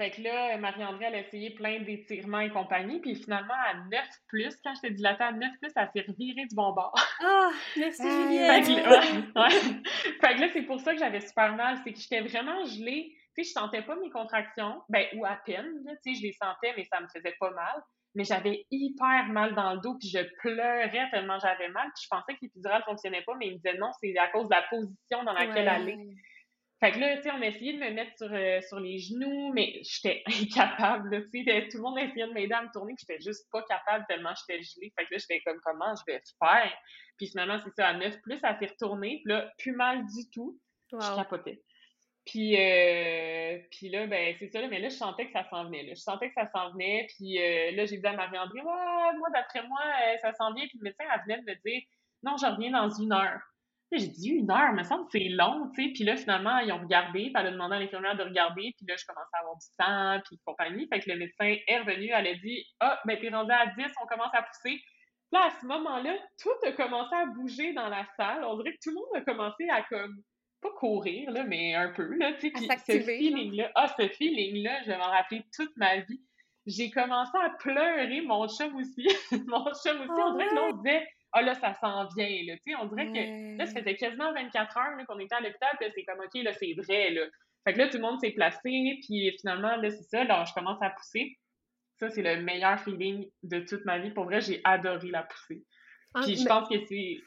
Fait que là, Marie-André, elle a essayé plein d'étirements et compagnie, puis finalement, à 9 plus, quand j'étais dilatée à 9 plus, elle s'est revirée du bon bord. Ah, merci. Fait Juliette. que, là- ouais, ouais. Fait que là, c'est pour ça que j'avais super mal, c'est que j'étais vraiment gelée. Tu sais, je sentais pas mes contractions, ben, ou à peine, tu sais, je les sentais, mais ça me faisait pas mal. Mais j'avais hyper mal dans le dos, puis je pleurais tellement j'avais mal, puis je pensais que l'épidural fonctionnait pas, mais il me disait non, c'est à cause de la position dans laquelle Ouais. elle est. Fait que là, tu sais, on a essayé de me mettre sur, euh, sur les genoux, mais j'étais incapable, tu sais. Tout le monde essayait de m'aider à me tourner, puis j'étais juste pas capable tellement j'étais gelée. Fait que là, j'étais comme, comment je vais faire? Puis finalement, c'est ça, à 9 plus, elle s'est retournée, puis là, plus mal du tout. Je capotais. Puis, euh, puis là, ben, c'est ça, là, mais là, je sentais que ça s'en venait. Là. Je sentais que ça s'en venait. Puis euh, là, j'ai dit à Marie-André, ouais, moi, d'après moi, euh, ça s'en vient. Puis le médecin, elle venait de me dire, non, je reviens dans une heure. J'ai dit, une heure, me semble que c'est long, tu sais. Puis là, finalement, ils ont regardé, puis elle a demandé à l'infirmière de regarder. Puis là, je commençais à avoir du sang, puis compagnie. Fait que le médecin est revenu, elle a dit, ah, ben, t'es rendu à 10, on commence à pousser. Là, à ce moment-là, tout a commencé à bouger dans la salle. On dirait que tout le monde a commencé à comme pas courir, là, mais un peu, là, tu sais, ce feeling-là, ah, ce feeling-là, je vais m'en rappeler toute ma vie. J'ai commencé à pleurer, mon chum aussi, mon chum aussi, on dirait que là, on disait, ah là, ça s'en vient, là, tu sais, on dirait que, là, ça faisait quasiment 24 heures, là, qu'on était à l'hôpital, puis c'est comme, OK, là, c'est vrai, là. Fait que là, tout le monde s'est placé, puis finalement, là, c'est ça, là, je commence à pousser. Ça, c'est le meilleur feeling de toute ma vie. Pour vrai, j'ai adoré la pousser. Ah, Puis je mais, pense que c'est.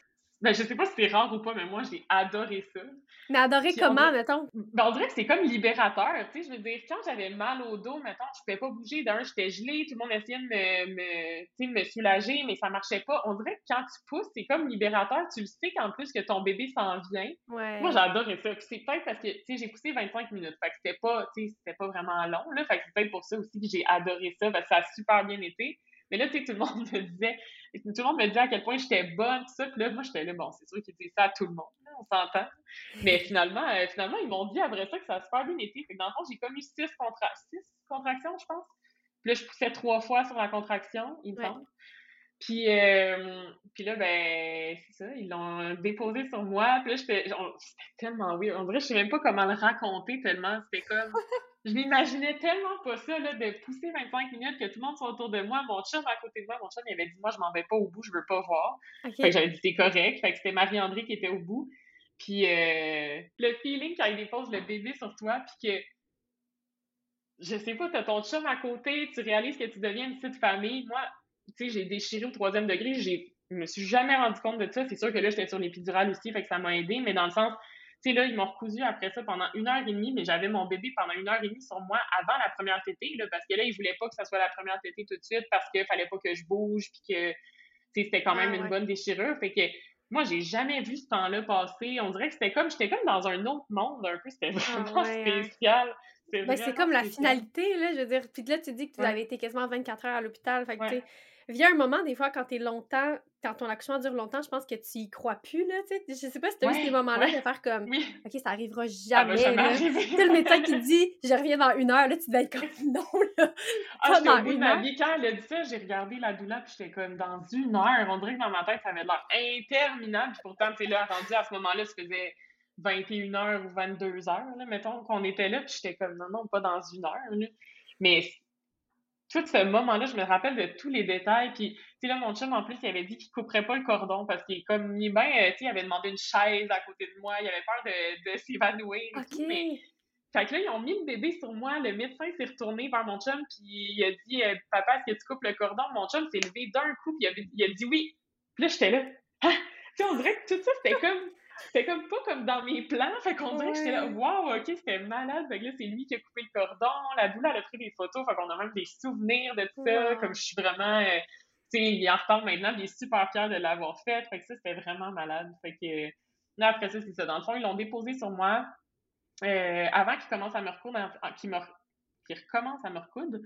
Ben, je sais pas si c'est rare ou pas, mais moi, j'ai adoré ça. mais adoré Puis comment, mettons? Ben, on dirait que c'est comme libérateur, tu sais. Je veux dire, quand j'avais mal au dos, mettons, je pouvais pas bouger. D'un, j'étais gelée, tout le monde essayait de me, me, soulager, mais ça marchait pas. On dirait que quand tu pousses, c'est comme libérateur. Tu le sais qu'en plus que ton bébé s'en vient. Ouais. Moi, j'adorais ça. Puis c'est peut-être parce que, tu sais, j'ai poussé 25 minutes. Fait que c'était pas, tu sais, c'était pas vraiment long, là. Fait que c'est peut-être pour ça aussi que j'ai adoré ça, parce que ça a super bien été. Mais là, tu sais, tout le monde me disait, tout le monde me disait à quel point j'étais bonne, tout ça. Puis là, moi, j'étais là, bon, c'est sûr qu'ils disent ça à tout le monde, là, on s'entend. Mais finalement, euh, finalement, ils m'ont dit après ça que ça a super bien été. Fait que dans le fond, j'ai comme eu six, contra six contractions, je pense. Puis là, je poussais trois fois sur la contraction, il me Ouais. semble. Puis, euh, puis là, ben, c'est ça, ils l'ont déposé sur moi. Puis là, c'était tellement weird. On dirait, je sais même pas comment le raconter tellement. C'était comme, je m'imaginais tellement pas ça, là, de pousser 25 minutes, que tout le monde soit autour de moi. Mon chum à côté de moi, mon chum, il avait dit, moi, je m'en vais pas au bout, je veux pas voir. Fait que j'avais dit, c'est correct. Fait que c'était Marie-André qui était au bout. Puis euh, le feeling quand il dépose le bébé sur toi, puis que, je sais pas, t'as ton chum à côté, tu réalises que tu deviens une petite famille. Moi, tu sais, j'ai déchiré au troisième degré, j'ai, je me suis jamais rendu compte de ça. C'est sûr que là, j'étais sur l'épidural aussi, fait que ça m'a aidé, mais dans le sens, tu sais, là, ils m'ont recousu après ça pendant une heure et demie, mais j'avais mon bébé pendant une heure et demie sur moi avant la première tétée, là, parce que là, ils voulaient pas que ça soit la première tétée tout de suite parce qu'il fallait pas que je bouge, puis que, tu sais, c'était quand Ah, même une ouais. bonne déchirure. Fait que moi, j'ai jamais vu ce temps-là passer. On dirait que c'était comme, j'étais comme dans un autre monde un peu. C'était vraiment ouais, hein. spécial. Ben, c'est comme la finalité, là, je veux dire. Puis là, tu dis que tu avais été quasiment 24 heures à l'hôpital. Fait que, tu sais, vient un moment, des fois, quand t'es longtemps, quand ton accouchement dure longtemps, je pense que tu y crois plus, là, tu sais. Je sais pas si t'as eu ces moments-là de faire comme, OK, ça arrivera jamais, ça là. le médecin qui dit, je reviens dans une heure, là, tu dois être comme, non, là. Ah, dans au bout de ma vie. Quand elle a dit ça, j'ai regardé la doula, puis j'étais comme, dans une heure. On dirait que dans ma tête, ça avait l'air interminable. Puis pourtant, tu sais, là, rendu à ce moment-là, ça faisait 21h ou 22h, là, mettons, qu'on était là, puis j'étais comme, non, non, pas dans une heure, là. Mais tout ce moment-là, je me rappelle de tous les détails. Puis, tu sais, là, mon chum, en plus, il avait dit qu'il couperait pas le cordon parce qu'il est comme, il, ben, tu sais, il avait demandé une chaise à côté de moi. Il avait peur de, de s'évanouir tout. Mais, fait que là, ils ont mis le bébé sur moi. Le médecin s'est retourné vers mon chum, puis il a dit, euh, papa, est-ce que tu coupes le cordon? Mon chum s'est levé d'un coup, puis il, a dit oui. Puis là, j'étais là. Hein? Tu sais, on dirait que tout ça, c'était comme c'était comme pas comme dans mes plans. Fait qu'on dirait que j'étais là, waouh, ok, c'était malade. Fait que là, c'est lui qui a coupé le cordon. La doula, elle a pris des photos. Fait qu'on a même des souvenirs de tout ça. Comme je suis vraiment. Euh, tu sais, il en reparle maintenant, il est super fier de l'avoir fait. Fait que ça, c'était vraiment malade. Fait que là, après ça, c'est ça. Dans le fond, ils l'ont déposé sur moi. Euh, avant qu'il commence à me recoudre, qu'il me recommence à me recoudre,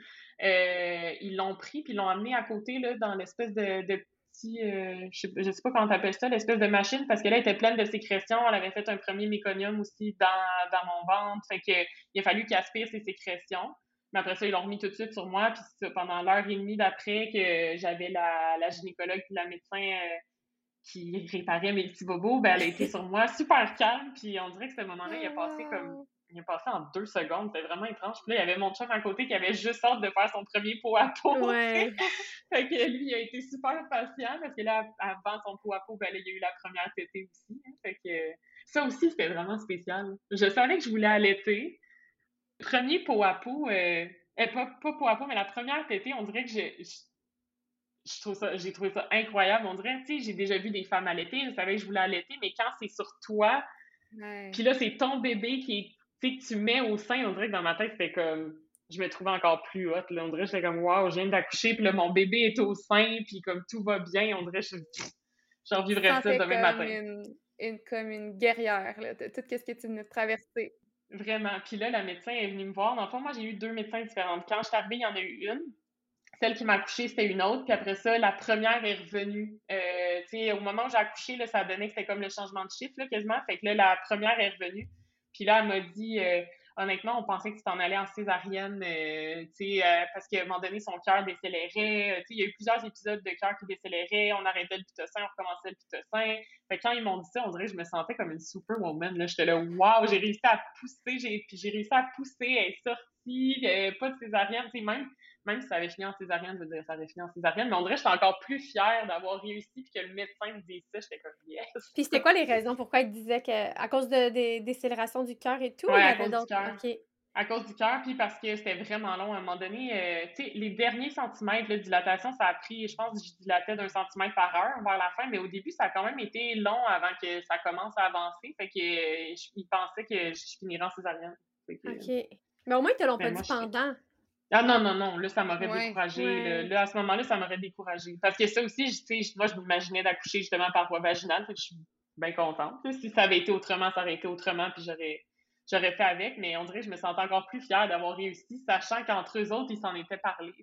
euh, ils l'ont pris puis ils l'ont amené à côté là, dans l'espèce de, de euh, je, sais, sais pas comment t'appelles ça, l'espèce de machine, parce que là, elle était pleine de sécrétions. Elle avait fait un premier méconium aussi dans, dans mon ventre. Il a fallu qu'il aspire ses sécrétions. Mais après ça, ils l'ont remis tout de suite sur moi. Puis pendant l'heure et demie d'après que j'avais la, la gynécologue et la médecin euh, qui réparait mes petits bobos, ben, elle a été sur moi super calme. Puis on dirait que ce moment-là, il a passé comme il est passé en deux secondes. C'était vraiment étrange. Puis là, il y avait mon chum à côté qui avait juste hâte de faire son premier pot à pot. Ouais. fait que lui, il a été super patient parce que là, avant son pot à pot, ben là, il y a eu la première tétée aussi. Hein. Fait que ça aussi, c'était vraiment spécial. Je savais que je voulais allaiter. Premier pot à pot, euh, eh, pas, pas pot à pot, mais la première tétée, on dirait que j'ai je trouve ça, j'ai trouvé ça incroyable. On dirait, tu sais, j'ai déjà vu des femmes allaiter, je savais que je voulais allaiter, mais quand c'est sur toi, puis là, c'est ton bébé qui est tu que tu mets au sein, on dirait que dans ma tête, c'était comme. Je me trouvais encore plus haute. Là. On dirait que j'étais comme, waouh, je viens d'accoucher, puis là, mon bébé est au sein, puis comme tout va bien, on dirait que j'en vivrais ça demain matin. Une, une, comme une guerrière, là, de tout ce que tu venais de traverser. Vraiment. Puis là, la médecin est venue me voir. Dans le fond, moi, j'ai eu deux médecins différentes. Quand je suis arrivée, il y en a eu une. Celle qui m'a accouché, c'était une autre. Puis après ça, la première est revenue. Euh, tu sais, au moment où j'ai accouché, là, ça donnait que c'était comme le changement de chiffre, là, quasiment. Fait que là, la première est revenue. Puis là, elle m'a dit, euh, honnêtement, on pensait que tu t'en allais en césarienne, euh, tu sais, euh, parce qu'à un moment donné, son cœur décélérait. tu sais, il y a eu plusieurs épisodes de cœur qui décéléraient. On arrêtait le pitocin, on recommençait le pitocin. Fait que quand ils m'ont dit ça, on dirait que je me sentais comme une superwoman. Là, j'étais là, waouh, j'ai réussi à pousser, j'ai, puis j'ai réussi à pousser, elle est sortie, pas de césarienne, tu sais, même même si ça avait fini en césarienne, je veux dire, ça avait fini en césarienne, mais on dirait que j'étais encore plus fière d'avoir réussi puis que le médecin me dise ça, j'étais comme yes. Puis c'était quoi les raisons pourquoi il disait que à cause de, des décélérations du cœur et tout, ouais, à cause du cœur. À cause du cœur, puis parce que c'était vraiment long à un moment donné. Euh, tu sais, les derniers centimètres de dilatation, ça a pris, je pense que je dilatais d'un centimètre par heure vers la fin, mais au début, ça a quand même été long avant que ça commence à avancer. Fait que euh, je, pensais que je finirais en césaриenne. OK. Mais au moins, ils te l'ont pas dit pendant. Ah non, non, non, là, ça m'aurait découragé. Là, à ce moment-là, ça m'aurait découragé. Parce que ça aussi, tu sais, moi, je m'imaginais d'accoucher justement par voie vaginale, fait que je suis bien contente. Si ça avait été autrement, ça aurait été autrement, puis j'aurais j'aurais fait avec, mais on dirait que je me sentais encore plus fière d'avoir réussi, sachant qu'entre eux autres, ils s'en étaient parlé.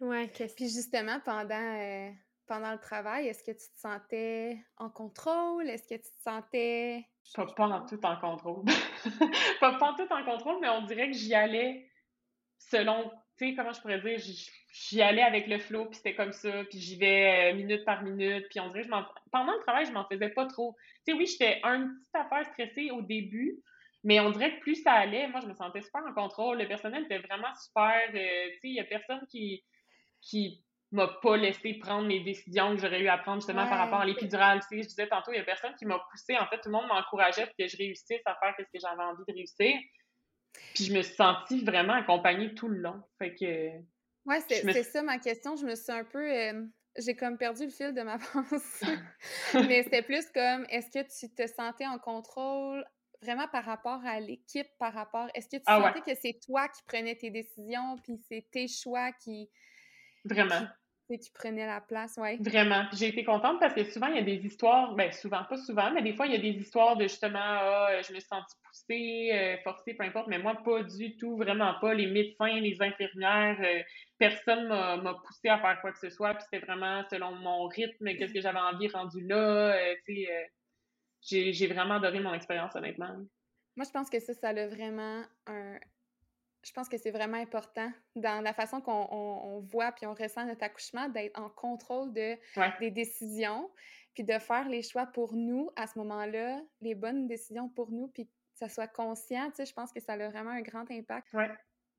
Ouais, Puis justement, pendant, euh, pendant le travail, est-ce que tu te sentais en contrôle? Est-ce que tu te sentais... Pas, pas en tout en contrôle. pas, pas en tout en contrôle, mais on dirait que j'y allais selon, tu sais, comment je pourrais dire, j'y allais avec le flow, puis c'était comme ça, puis j'y vais euh, minute par minute, puis on dirait, je pendant le travail, je m'en faisais pas trop. Tu sais, oui, j'étais un petit affaire stressée au début, mais on dirait que plus ça allait, moi, je me sentais super en contrôle. Le personnel était vraiment super. Euh, tu sais, il y a personne qui, qui m'a pas laissé prendre mes décisions que j'aurais eu à prendre justement par rapport à l'épidurale. Tu sais, je disais tantôt, il y a personne qui m'a poussé. En fait, tout le monde m'encourageait pour que je réussisse à faire ce que j'avais envie de réussir. Puis je me suis sentie vraiment accompagnée tout le long. Fait que. Ouais, c'est ça ma question. Je me suis un peu. Euh, j'ai comme perdu le fil de ma pensée. Mais c'était plus comme est-ce que tu te sentais en contrôle vraiment par rapport à l'équipe, par rapport. Est-ce que tu ah sentais que c'est toi qui prenais tes décisions, puis c'est tes choix qui. Vraiment. Qui, qui prenais la place, ouais. Vraiment. J'ai été contente parce que souvent, il y a des histoires, ben souvent, pas souvent, mais des fois, il y a des histoires de justement, ah, je me suis sentie poussé, euh, forcé, peu importe, mais moi, pas du tout, vraiment pas. Les médecins, les infirmières, euh, personne m'a poussé à faire quoi que ce soit, puis c'était vraiment selon mon rythme, qu'est-ce que j'avais envie rendu là, tu sais, j'ai vraiment adoré mon expérience, honnêtement. Moi, je pense que ça, ça a vraiment un, je pense que c'est vraiment important dans la façon qu'on voit puis on ressent notre accouchement d'être en contrôle de, des décisions puis de faire les choix pour nous à ce moment-là, les bonnes décisions pour nous puis ça soit conscient, tu sais, je pense que ça a vraiment un grand impact. Ouais.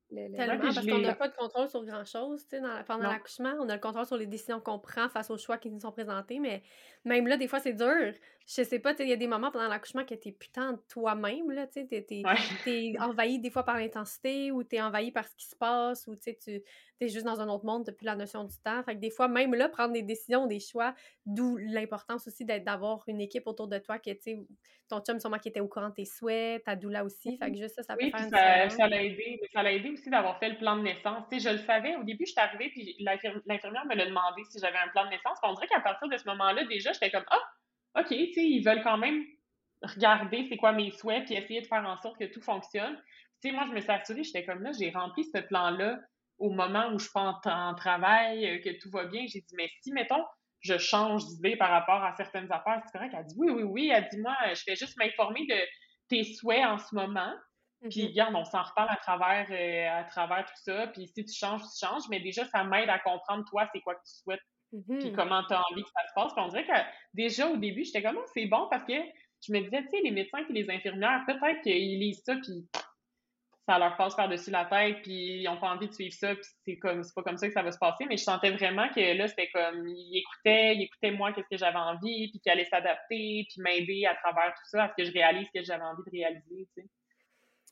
Tellement, parce qu'on n'a pas de contrôle sur grand-chose, tu sais, pendant l'accouchement. On a le contrôle sur les décisions qu'on prend face aux choix qui nous sont présentés, mais même là, des fois, c'est dur. Je sais pas, il y a des moments pendant l'accouchement que t'es putain de toi-même, là, tu sais, t'es envahi des fois par l'intensité, ou t'es envahi par ce qui se passe, ou tu sais, tu es juste dans un autre monde, depuis la notion du temps. Fait que des fois, même là, prendre des décisions, des choix, d'où l'importance aussi d'avoir une équipe autour de toi, que, tu ton chum, sûrement qui était au courant de tes souhaits, ta doula aussi, fait que juste ça, ça peut faire une ça, ça l'a aidé, ça l'a aidé aussi d'avoir fait le plan de naissance. Tu sais, je le savais, au début, je suis arrivée, puis l'infirmière me l'a demandé si j'avais un plan de naissance. on dirait qu'à partir de ce moment-là, déjà, j'étais comme, ah, OK, tu sais, ils veulent quand même regarder c'est quoi mes souhaits, puis essayer de faire en sorte que tout fonctionne. Tu sais, moi, je me suis assurée, j'étais comme là, j'ai rempli ce plan-là au moment où je suis en, travail, euh, que tout va bien. J'ai dit, mais si, mettons, je change d'idée par rapport à certaines affaires, c'est correct? Elle dit, oui, oui, oui. Elle dit, moi, je fais juste m'informer de tes souhaits en ce moment. Puis, mm-hmm. regarde, on s'en reparle à travers, euh, à travers tout ça. Puis, si tu changes, tu changes. Mais déjà, ça m'aide à comprendre, toi, c'est quoi que tu souhaites puis mmh comment tu as envie que ça se passe? Puis on dirait que déjà au début, j'étais comme, oh, c'est bon parce que je me disais, tu sais, les médecins et les infirmières, peut-être qu'ils lisent ça, puis ça leur passe par-dessus la tête, puis ils n'ont pas envie de suivre ça, puis c'est comme c'est pas comme ça que ça va se passer. Mais je sentais vraiment que là, c'était comme, ils écoutaient, ils écoutaient moi, qu'est-ce que j'avais envie, puis qu'ils allaient s'adapter, puis m'aider à travers tout ça, à ce que je réalise ce que j'avais envie de réaliser, tu sais.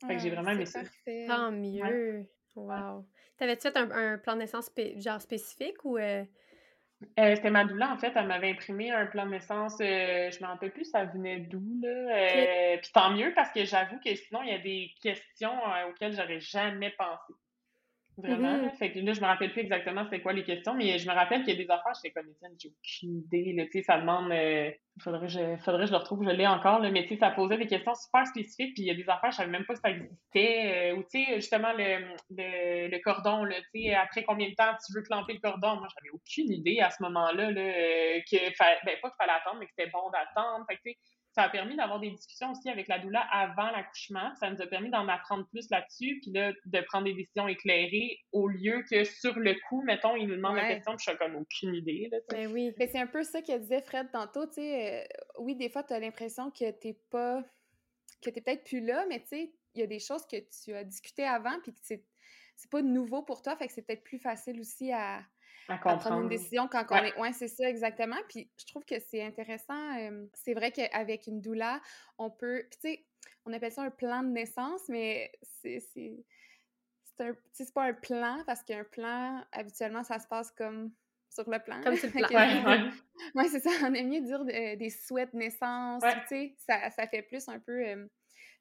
Fait que j'ai vraiment aimé ça. Tant mieux. Wow. T'avais-tu fait un, plan de naissance genre spécifique ou. Euh, euh, c'était ma doula, en fait. Elle m'avait imprimé un plan de naissance. Euh, je ne me rappelle plus, ça venait d'où, là. Euh, puis tant mieux, parce que j'avoue que sinon, il y a des questions auxquelles j'aurais jamais pensé. Vraiment. Mm-hmm. Fait que là, je me rappelle plus exactement c'était quoi les questions, mais je me rappelle qu'il y a des affaires, j'étais comme Étienne, j'ai aucune idée. Là, ça demande. Euh, faudrait, je, faudrait que je le retrouve, je l'ai encore, là, mais ça posait des questions super spécifiques, puis il y a des affaires, je savais même pas que ça existait. Euh, ou tu sais, justement, le, le, le cordon, là, tu sais, après combien de temps tu veux clamper le cordon? Moi, j'avais aucune idée à ce moment-là, là, euh, que, ben, pas qu'il fallait attendre, mais que c'était bon d'attendre. Fait que, tu sais, ça a permis d'avoir des discussions aussi avec la doula avant l'accouchement. Ça nous a permis d'en apprendre plus là-dessus, puis là, de prendre des décisions éclairées au lieu que sur le coup, mettons, il nous demande la question, puis je suis comme aucune idée. Là, ben oui. Mais c'est un peu ça que disait Fred tantôt, tu sais. Euh, oui, des fois, tu as l'impression que t'es pas. que t'es peut-être plus là, mais tu sais, il y a des choses que tu as discutées avant, puis que c'est, c'est pas nouveau pour toi, fait que c'est peut-être plus facile aussi à à, prendre une décision quand on est. Ouais, c'est ça, exactement. Puis je trouve que c'est intéressant. c'est vrai qu'avec une doula, on peut. Puis tu sais, on appelle ça un plan de naissance, mais c'est. C'est pas un plan parce qu'un plan, habituellement, ça se passe comme sur le plan. Comme sur le plan. ouais, c'est ça. On aime mieux dire des souhaits de naissance. Tu sais, ça, ça, fait plus un peu.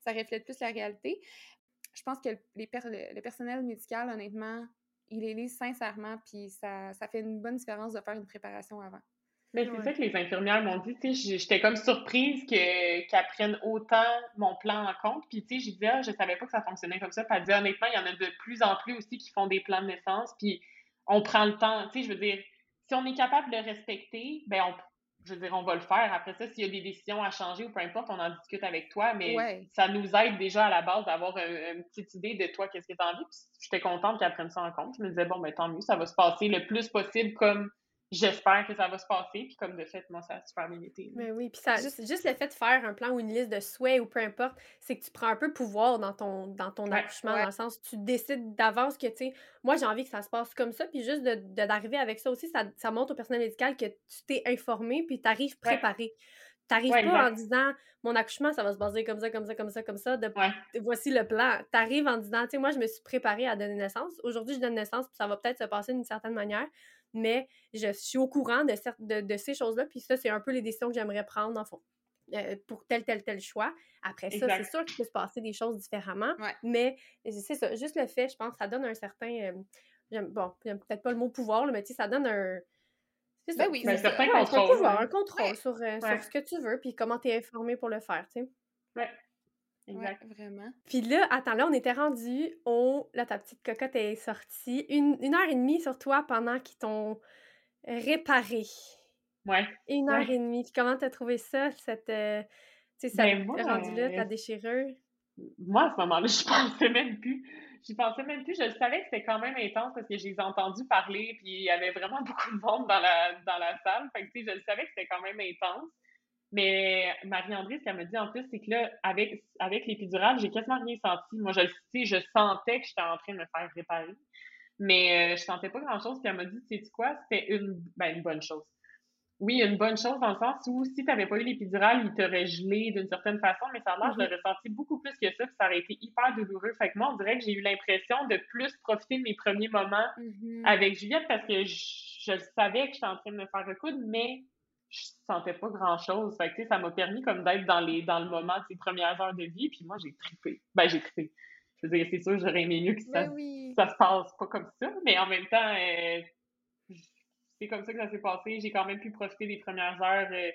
ça reflète plus la réalité. Je pense que les le personnel médical, honnêtement, il les lit sincèrement, puis ça, ça fait une bonne différence de faire une préparation avant. Mais c'est ça que les infirmières m'ont dit, tu sais, j'étais comme surprise qu'elles prennent autant mon plan en compte. Puis, tu sais, je disais, ah, je savais pas que ça fonctionnait comme ça. Puis, elle dit, honnêtement, il y en a de plus en plus aussi qui font des plans de naissance. Puis, on prend le temps, tu sais, je veux dire, si on est capable de le respecter, ben on, je veux dire, on va le faire. Après ça, s'il y a des décisions à changer ou peu importe, on en discute avec toi, mais ça nous aide déjà à la base d'avoir une petite idée de toi, qu'est-ce que tu as envie. Puis j'étais contente qu'elle prenne ça en compte. Je me disais, bon, ben tant mieux, ça va se passer le plus possible comme j'espère que ça va se passer. Puis comme de fait, moi, ça a super bien été. Mais oui, puis ça, juste, juste le fait de faire un plan ou une liste de souhaits ou peu importe, c'est que tu prends un peu pouvoir dans ton, dans ton accouchement, dans le sens tu décides d'avance que, tu sais, moi, j'ai envie que ça se passe comme ça. Puis juste d'arriver de, avec ça aussi, ça, ça montre au personnel médical que tu t'es informé puis tu arrives préparé. T'arrives pas en disant mon accouchement, ça va se baser comme ça, comme ça, comme ça, comme ça. De, voici le plan. T'arrives en disant, tu sais, moi, je me suis préparée à donner naissance. Aujourd'hui, je donne naissance, puis ça va peut-être se passer d'une certaine manière mais je suis au courant de, de, de ces choses-là, puis ça, c'est un peu les décisions que j'aimerais prendre, en fond. Euh, pour tel, tel, tel choix. Après ça, c'est sûr qu'il peut se passer des choses différemment, mais c'est ça, juste le fait, je pense, ça donne un certain, euh, bon, peut-être pas le mot pouvoir, mais tu sais, ça donne un, c'est ça, ben oui, un certain contrôle. Un, un contrôle sur, euh, sur, ce que tu veux, puis comment tu es informé pour le faire, tu sais. Ouais. Exact. Ouais, vraiment. Puis là, attends, là, on était rendu au... Là, ta petite cocotte est sortie. Une, une heure et demie sur toi pendant qu'ils t'ont réparé. Ouais. Une heure Ouais. et demie. Puis comment t'as trouvé ça, cette... euh, tu sais, ça Ben, moi, rendu là, ta euh, déchirure? Moi, à ce moment-là, je pensais même plus. J'y pensais même plus. Je savais que c'était quand même intense parce que je les ai entendus parler, puis il y avait vraiment beaucoup de monde dans la, dans la salle. Fait que, tu sais, je le savais que c'était quand même intense. Mais Marie-André, ce qu'elle me dit en plus, c'est que là, avec, avec l'épidurale, j'ai quasiment rien senti. Moi, je, le sais, je sentais que j'étais en train de me faire réparer. Mais euh, je sentais pas grand-chose. Puis elle m'a dit, tu sais quoi, c'était une, ben, une bonne chose. Oui, une bonne chose dans le sens où si tu n'avais pas eu l'épidurale, il t'aurait gelé d'une certaine façon, mais ça a l'air, je l'ai ressenti beaucoup plus que ça, puis ça aurait été hyper douloureux. Fait que moi, on dirait que j'ai eu l'impression de plus profiter de mes premiers moments Mhm. avec Juliette parce que je, je savais que j'étais en train de me faire recoudre, mais je sentais pas grand-chose. Fait que, tu sais, ça m'a permis comme d'être dans les dans le moment de ces premières heures de vie, puis moi, j'ai trippé. Ben, j'ai trippé. Je veux dire, c'est sûr, j'aurais aimé mieux que ça, Ben oui. ça se passe pas comme ça, mais en même temps, euh, c'est comme ça que ça s'est passé. J'ai quand même pu profiter des premières heures, euh,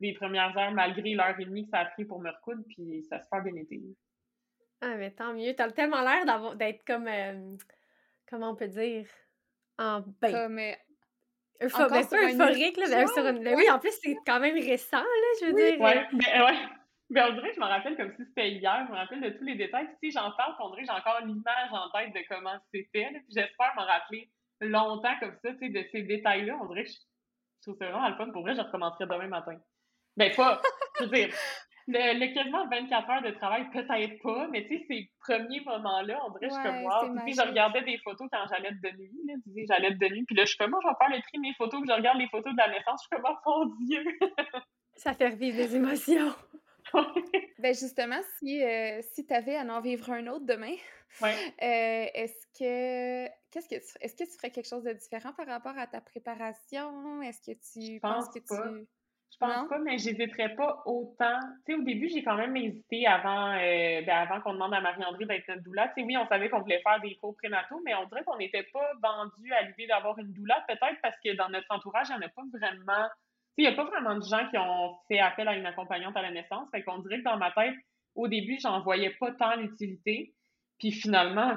des premières heures malgré l'heure et demie que ça a pris pour me recoudre, puis ça se fait bien été. Ah, mais tant mieux. T'as tellement l'air d'avoir- d'être comme... euh, comment on peut dire? En... Comme, Eupho- Encore ben, sur pas un euphorique, là, mais sur une- ben oui, en plus, c'est quand même récent, là, je veux dire. Ouais, euh, ben, ouais. Ben, on dirait que je me rappelle comme si c'était hier, je me rappelle de tous les détails. Puis, tu sais, j'en parle, on dirait que j'ai encore l'image en tête de comment c'était. là. Puis j'espère m'en rappeler longtemps comme ça, tu sais, de ces détails-là. On dirait que je, je trouve ça vraiment le fun. Pour vrai, je recommencerai demain matin. Ben, pas, je veux dire, le, le quasiment 24 heures de travail, peut-être pas, mais tu sais, ces premiers moments-là, on dirait que je suis comme, Ouais, wow. Puis, je regardais des photos quand j'allais de nuit, là. Tu sais, j'allais de nuit, puis là, je suis comme, moi, je vais faire le tri de mes photos, puis je regarde les photos de la naissance, je suis comme, oh mon Dieu! Ça fait revivre des émotions. Ben justement, si, euh, si tu avais à en vivre un autre demain, ouais. euh, est-ce que qu'est-ce que tu, est-ce que tu ferais quelque chose de différent par rapport à ta préparation? Est-ce que tu Je penses pense que pas. tu. Je pense Non? pas, mais j'hésiterais pas autant. Tu sais, au début, j'ai quand même hésité avant, euh, ben, avant qu'on demande à Marie-André d'être notre doula. Tu sais, oui, on savait qu'on voulait faire des cours prénataux, mais on dirait qu'on n'était pas vendu à l'idée d'avoir une doula. Peut-être parce que dans notre entourage, il n'y en a pas vraiment. Tu sais, il n'y a pas vraiment de gens qui ont fait appel à une accompagnante à la naissance. Fait qu'on dirait que dans ma tête, au début, j'en voyais pas tant l'utilité. Puis finalement,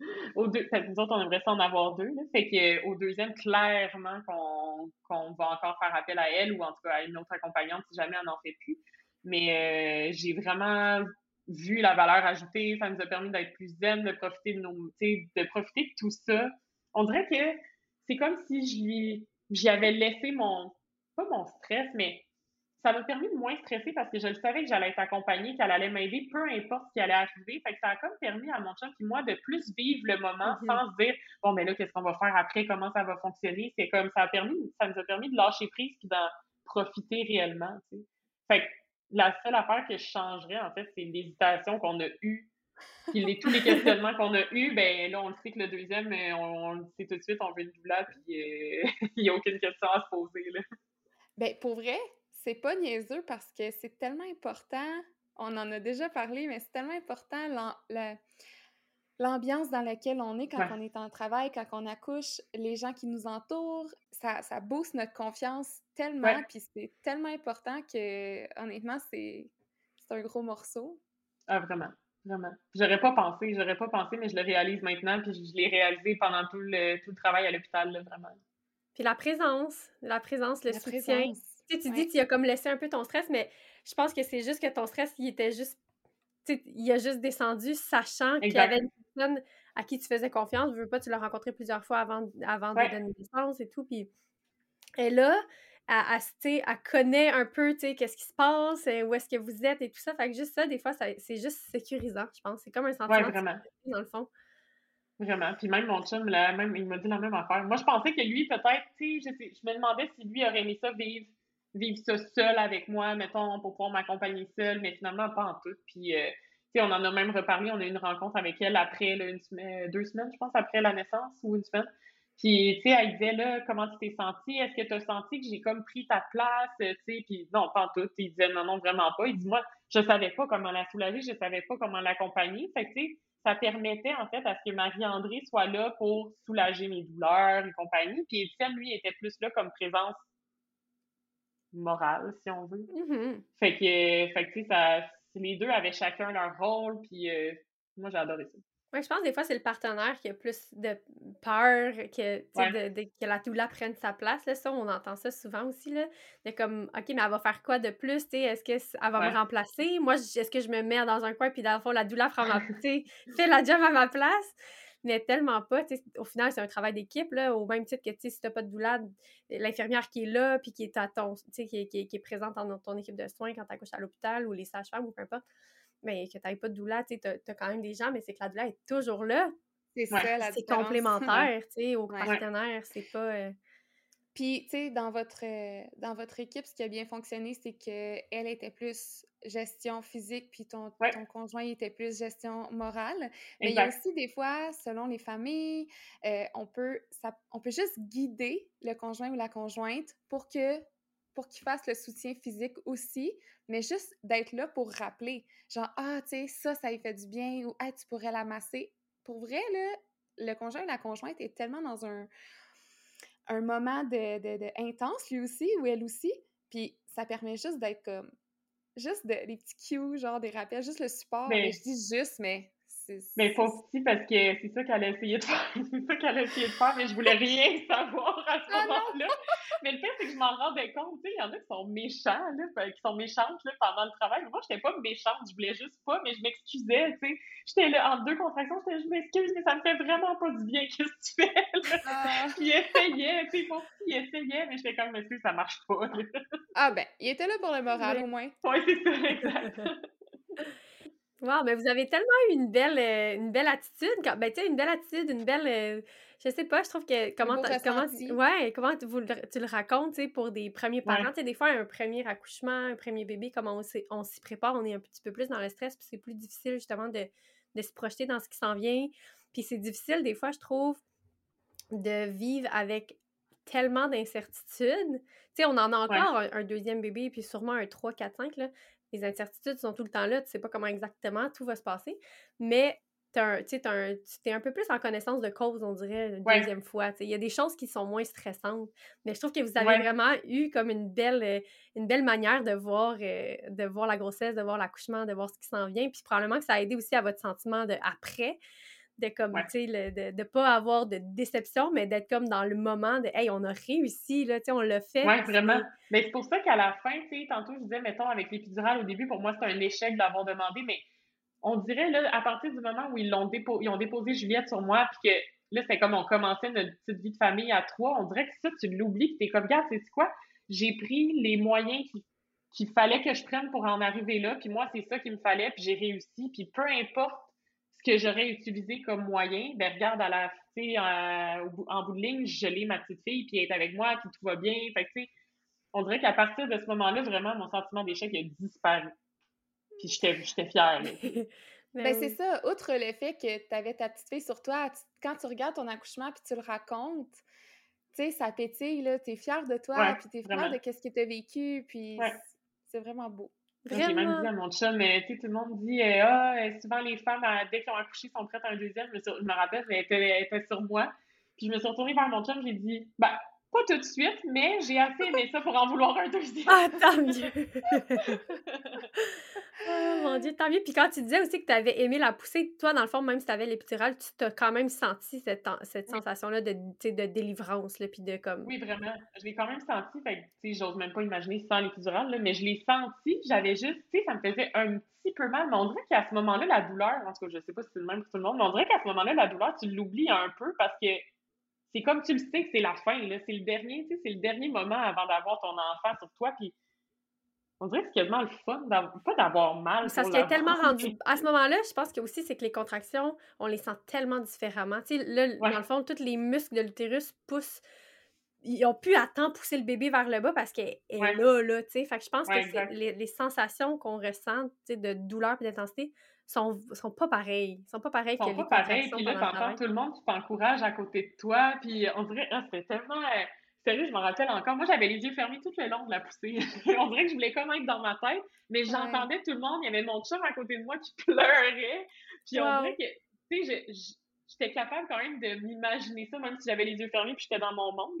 au deux, nous autres, on aimerait ça en avoir deux. Là. Fait que, au deuxième, clairement qu'on va encore faire appel à elle ou en tout cas à une autre accompagnante si jamais on n'en fait plus. Mais euh, j'ai vraiment vu la valeur ajoutée. Ça nous a permis d'être plus zen, de profiter de nos, de profiter de tout ça. On dirait que c'est comme si je lui, j'y avais laissé mon, pas mon stress, mais ça m'a permis de moins stresser parce que je le savais que j'allais être accompagnée, qu'elle allait m'aider, peu importe ce qui allait arriver. Fait que ça a comme permis à mon chum et moi de plus vivre le moment Mhm. sans se dire bon mais là qu'est-ce qu'on va faire après, comment ça va fonctionner. C'est comme ça a permis, ça nous a permis de lâcher prise puis d'en profiter réellement. Tu sais. Fait que la seule affaire que je changerais en fait, c'est l'hésitation qu'on a eue. Puis les, tous les questionnements qu'on a eus, ben là, on le sait que le deuxième, euh, on, on le sait tout de suite, on veut une doula, puis euh, il n'y a aucune question à se poser. Là. Ben pour vrai, c'est pas niaiseux parce que c'est tellement important. On en a déjà parlé, mais c'est tellement important l'am- la- l'ambiance dans laquelle on est quand Ouais. on est en travail, quand on accouche, les gens qui nous entourent, ça, ça booste notre confiance tellement, Ouais. puis c'est tellement important que honnêtement, c'est c'est un gros morceau. Ah, vraiment, vraiment. J'aurais pas pensé, j'aurais pas pensé, mais je le réalise maintenant, puis je l'ai réalisé pendant tout le, tout le travail à l'hôpital, là, vraiment. Puis la présence, la présence, le La soutien. présence. Tu sais, tu Ouais. dis, tu as comme laissé un peu ton stress, mais je pense que c'est juste que ton stress, il était juste. Il a juste descendu, sachant qu'il y avait une personne à qui tu faisais confiance. Je veux pas, tu l'as rencontré plusieurs fois avant, avant Ouais. de donner naissance et tout. Puis elle là, tu sais, elle connaît un peu, tu sais, qu'est-ce qui se passe, euh, où est-ce que vous êtes et tout ça. Fait que juste ça, des fois, c'est juste sécurisant, je pense. C'est comme un sentiment Ouais, de vraiment. sécurité, dans le fond. Vraiment. Puis même mon chum, là, même, il m'a dit la même affaire. Moi, je pensais que lui, peut-être, tu sais, je, je me demandais si lui aurait aimé ça vivre, vivre ça seul avec moi, mettons, pour pouvoir m'accompagner seul, mais finalement, pas en tout. Puis, euh, tu sais, on en a même reparlé, on a eu une rencontre avec elle après, là, une semaine, deux semaines, je pense, après la naissance, ou une semaine. Puis, tu sais, elle disait, là, comment tu t'es sentie? Est-ce que tu as senti que j'ai comme pris ta place? Tu sais, puis non, pas en tout. Il disait, non, non, vraiment pas. Il dit, moi, je savais pas comment la soulager, je savais pas comment l'accompagner. Fait tu sais, ça permettait, en fait, à ce que Marie-André soit là pour soulager mes douleurs et compagnie. Puis Étienne, lui, était plus là comme présence morale, si on veut. Mhm. Fait que, fait que, tu sais, ça, les deux avaient chacun leur rôle, puis euh, moi, j'ai adoré ça. Oui, je pense que des fois, c'est le partenaire qui a plus de peur que, que la doula prenne sa place. Là. Ça, on entend ça souvent aussi. Là, de comme, OK, mais elle va faire quoi de plus? Est-ce qu'elle va me remplacer? Moi, est-ce que je me mets dans un coin puis dans le fond, la doula fera ma, fait la job à ma place? Mais tellement pas. Au final, c'est un travail d'équipe, au même titre que si tu n'as pas de doula, l'infirmière qui est là puis qui est à ton, qui, qui, qui, est présente dans ton équipe de soins quand tu accouches à l'hôpital ou les sages-femmes ou peu importe mais que tu n'aies pas de doula, tu as, quand même des gens, mais c'est que la doula est toujours là. C'est ça, la C'est complémentaire, tu sais, au partenaire, c'est pas... Euh Puis, tu sais, dans votre, euh, dans votre équipe, ce qui a bien fonctionné, c'est qu'elle était plus gestion physique, puis ton, ton conjoint était plus gestion morale. Mais il y a aussi des fois, selon les familles, euh, on, peut, ça, on peut juste guider le conjoint ou la conjointe pour que pour qu'il fasse le soutien physique aussi, mais juste d'être là pour rappeler. Genre, ah, tu sais, ça, ça lui fait du bien, ou, ah, tu pourrais l'amasser. Pour vrai, là, le conjoint ou la conjointe est tellement dans un, un moment de, de, intense, lui aussi, ou elle aussi, puis ça permet juste d'être comme, juste de, des petits cues, genre des rappels, juste le support. Mais, je dis juste, mais mais faut aussi parce que c'est ça qu'elle a essayé de faire. c'est ça qu'elle a essayé de faire, mais je voulais rien savoir à ce ah moment-là. mais le fait, c'est que je m'en rendais compte. Tu sais, il y en a qui sont méchants, là, qui sont méchantes là, pendant le travail. Moi, j'étais pas méchante, je voulais juste pas, mais je m'excusais, tu sais. J'étais là en deux contractions, j'étais je m'excuse, mais ça me fait vraiment pas du bien. Qu'est-ce que tu fais? Là? Ah. il essayait, sais, pour il essayait, mais j'étais comme, monsieur, ça marche pas. ah ben, il était là pour le moral, au moins. Oui, c'est ça, exact. Wow, mais vous avez tellement eu une belle, euh, une belle attitude. Ben, tu sais, une belle attitude, une belle. Euh, je sais pas, je trouve que. Comment, comment, ouais, comment tu, tu le racontes, tu sais, pour des premiers parents. Tu sais, des fois, un premier accouchement, un premier bébé, comment on s'y prépare, on est un petit peu plus dans le stress, puis c'est plus difficile, justement, de, de se projeter dans ce qui s'en vient. Puis c'est difficile, des fois, je trouve, de vivre avec tellement d'incertitudes. Tu sais, on en a encore un, un, deuxième bébé, puis sûrement un 3, 4, 5, là les incertitudes sont tout le temps là, tu sais pas comment exactement tout va se passer, mais tu es un peu plus en connaissance de cause, on dirait, une deuxième fois. Il y a des choses qui sont moins stressantes, mais je trouve que vous avez vraiment eu comme une belle, une belle manière de voir, euh, de voir la grossesse, de voir l'accouchement, de voir ce qui s'en vient, puis probablement que ça a aidé aussi à votre sentiment de après, de comme, tu sais, de ne pas avoir de déception, mais d'être comme dans le moment de, hey, on a réussi, là, tu sais, on l'a fait. Oui, vraiment. Mais c'est pour ça qu'à la fin, tu sais, tantôt, je disais, mettons, avec l'épidural, au début, pour moi, c'était un échec d'avoir demandé, mais on dirait, là, à partir du moment où ils l'ont ils ont déposé Juliette sur moi, puis que là, c'était comme on commençait notre petite vie de famille à trois, on dirait que ça, tu l'oublies, puis t'es comme, regarde, c'est quoi? J'ai pris les moyens qu'il fallait que je prenne pour en arriver là, puis moi, c'est ça qu'il me fallait, puis j'ai réussi, puis peu importe ce que j'aurais utilisé comme moyen, ben regarde, à la, en, en bout de ligne, je l'ai ma petite fille, puis elle est avec moi, puis tout va bien. Fait que, on dirait qu'à partir de ce moment-là, vraiment, mon sentiment d'échec a disparu. Puis j'étais fière. ben, ben c'est ça. Outre le fait que tu avais ta petite fille sur toi, quand tu regardes ton accouchement puis tu le racontes, tu sais, ça pétille, là. es fière de toi, puis t'es fière de ce que tu as vécu, puis c'est vraiment beau. J'ai même dit à mon chum, mais tu sais, tout le monde dit euh, Ah, euh, souvent les femmes, euh, dès qu'elles ont accouché, sont prêtes à un deuxième. Je me, rappelle, elle était, sur moi. Puis je me suis retournée vers mon chum, j'ai dit Ben, pas tout de suite, mais j'ai assez aimé ça pour en vouloir un deuxième. Ah, tant mieux! oh mon Dieu, tant mieux. Puis quand tu disais aussi que tu avais aimé la poussée, toi, dans le fond, même si tu avais l'épidural, tu t'as quand même senti cette, cette sensation-là de, de délivrance, là, puis de comme... Oui, vraiment. Je l'ai quand même senti, fait tu sais, j'ose même pas imaginer sans l'épidural, mais je l'ai senti, j'avais juste, tu sais, ça me faisait un petit peu mal, mais on dirait qu'à ce moment-là, la douleur, en tout cas, je sais pas si c'est le même pour tout le monde, mais on dirait qu'à ce moment-là, la douleur, tu l'oublies un peu parce que c'est comme tu le sais que c'est la fin, là. C'est le dernier, tu sais, c'est le dernier moment avant d'avoir ton enfant sur toi, puis on dirait que c'est quasiment le fun, pas d'avoir mal. Ça se tellement rendu. À ce moment-là, je pense que aussi, c'est que les contractions, on les sent tellement différemment. Tu sais, là, dans le fond, tous les muscles de l'utérus poussent. Ils ont pu à temps pousser le bébé vers le bas parce qu'elle est là, là, tu sais. Fait que je pense que les, les, sensations qu'on ressent, tu sais, de douleur et d'intensité sont, sont pas pareilles. sont pas pareilles sont que pas pareilles. Puis là, t'entends tout le monde qui t'encourage à côté de toi. Puis on dirait, ah, c'était tellement euh, Sérieux, je me rappelle encore. Moi, j'avais les yeux fermés tout le long de la poussée. on dirait que je voulais comme être dans ma tête, mais j'entendais tout le monde. Il y avait mon chum à côté de moi qui pleurait. Puis on dirait que, tu sais, j'étais capable quand même de m'imaginer ça, même si j'avais les yeux fermés puis j'étais dans mon monde.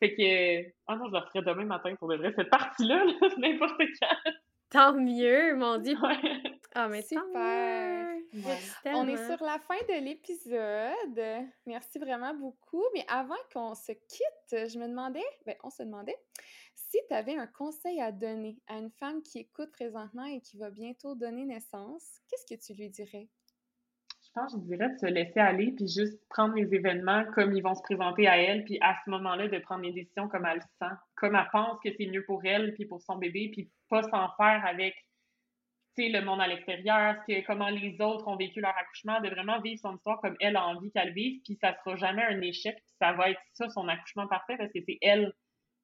Fait que, ah non, je la ferais demain matin pour de vrai. Cette partie-là, n'importe quand. Tant mieux, mon Dieu. Ah, mais Super. Merci On est sur la fin de l'épisode. Merci vraiment beaucoup. Mais avant qu'on se quitte, je me demandais, ben, on se demandait, si tu avais un conseil à donner à une femme qui écoute présentement et qui va bientôt donner naissance, qu'est-ce que tu lui dirais? Je pense, que je dirais de se laisser aller, puis juste prendre les événements comme ils vont se présenter à elle, puis à ce moment-là, de prendre les décisions comme elle le sent, comme elle pense que c'est mieux pour elle, puis pour son bébé, puis pas s'en faire avec, le monde à l'extérieur, ce que- comment les autres ont vécu leur accouchement, de vraiment vivre son histoire comme elle a envie qu'elle vive, puis ça sera jamais un échec, puis ça va être ça, son accouchement parfait, parce que c'est elle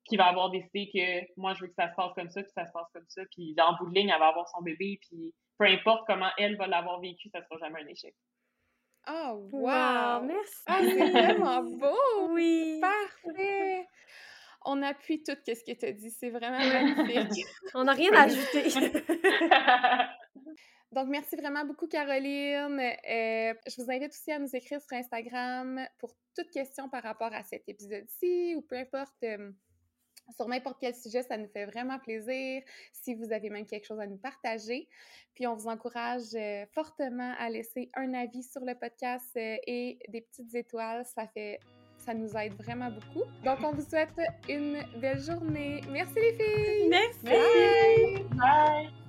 qui va avoir décidé que moi, je veux que ça se passe comme ça, puis ça se passe comme ça, puis en bout de ligne, elle va avoir son bébé, puis peu importe comment elle va l'avoir vécu, ça sera jamais un échec. Oh, Wow, wow! merci. Ah, c'est vraiment beau! Oui. Parfait! On appuie tout ce que tu as dit. C'est vraiment magnifique. On n'a rien à ajouter. Donc, merci vraiment beaucoup, Caroline. Euh, je vous invite aussi à nous écrire sur Instagram pour toute question par rapport à cet épisode-ci ou peu importe. euh, sur n'importe quel sujet, ça nous fait vraiment plaisir. Si vous avez même quelque chose à nous partager. Puis on vous encourage euh, fortement à laisser un avis sur le podcast et des petites étoiles. Ça fait ça nous aide vraiment beaucoup. Donc on vous souhaite une belle journée. Merci les filles. Merci. Bye. Bye!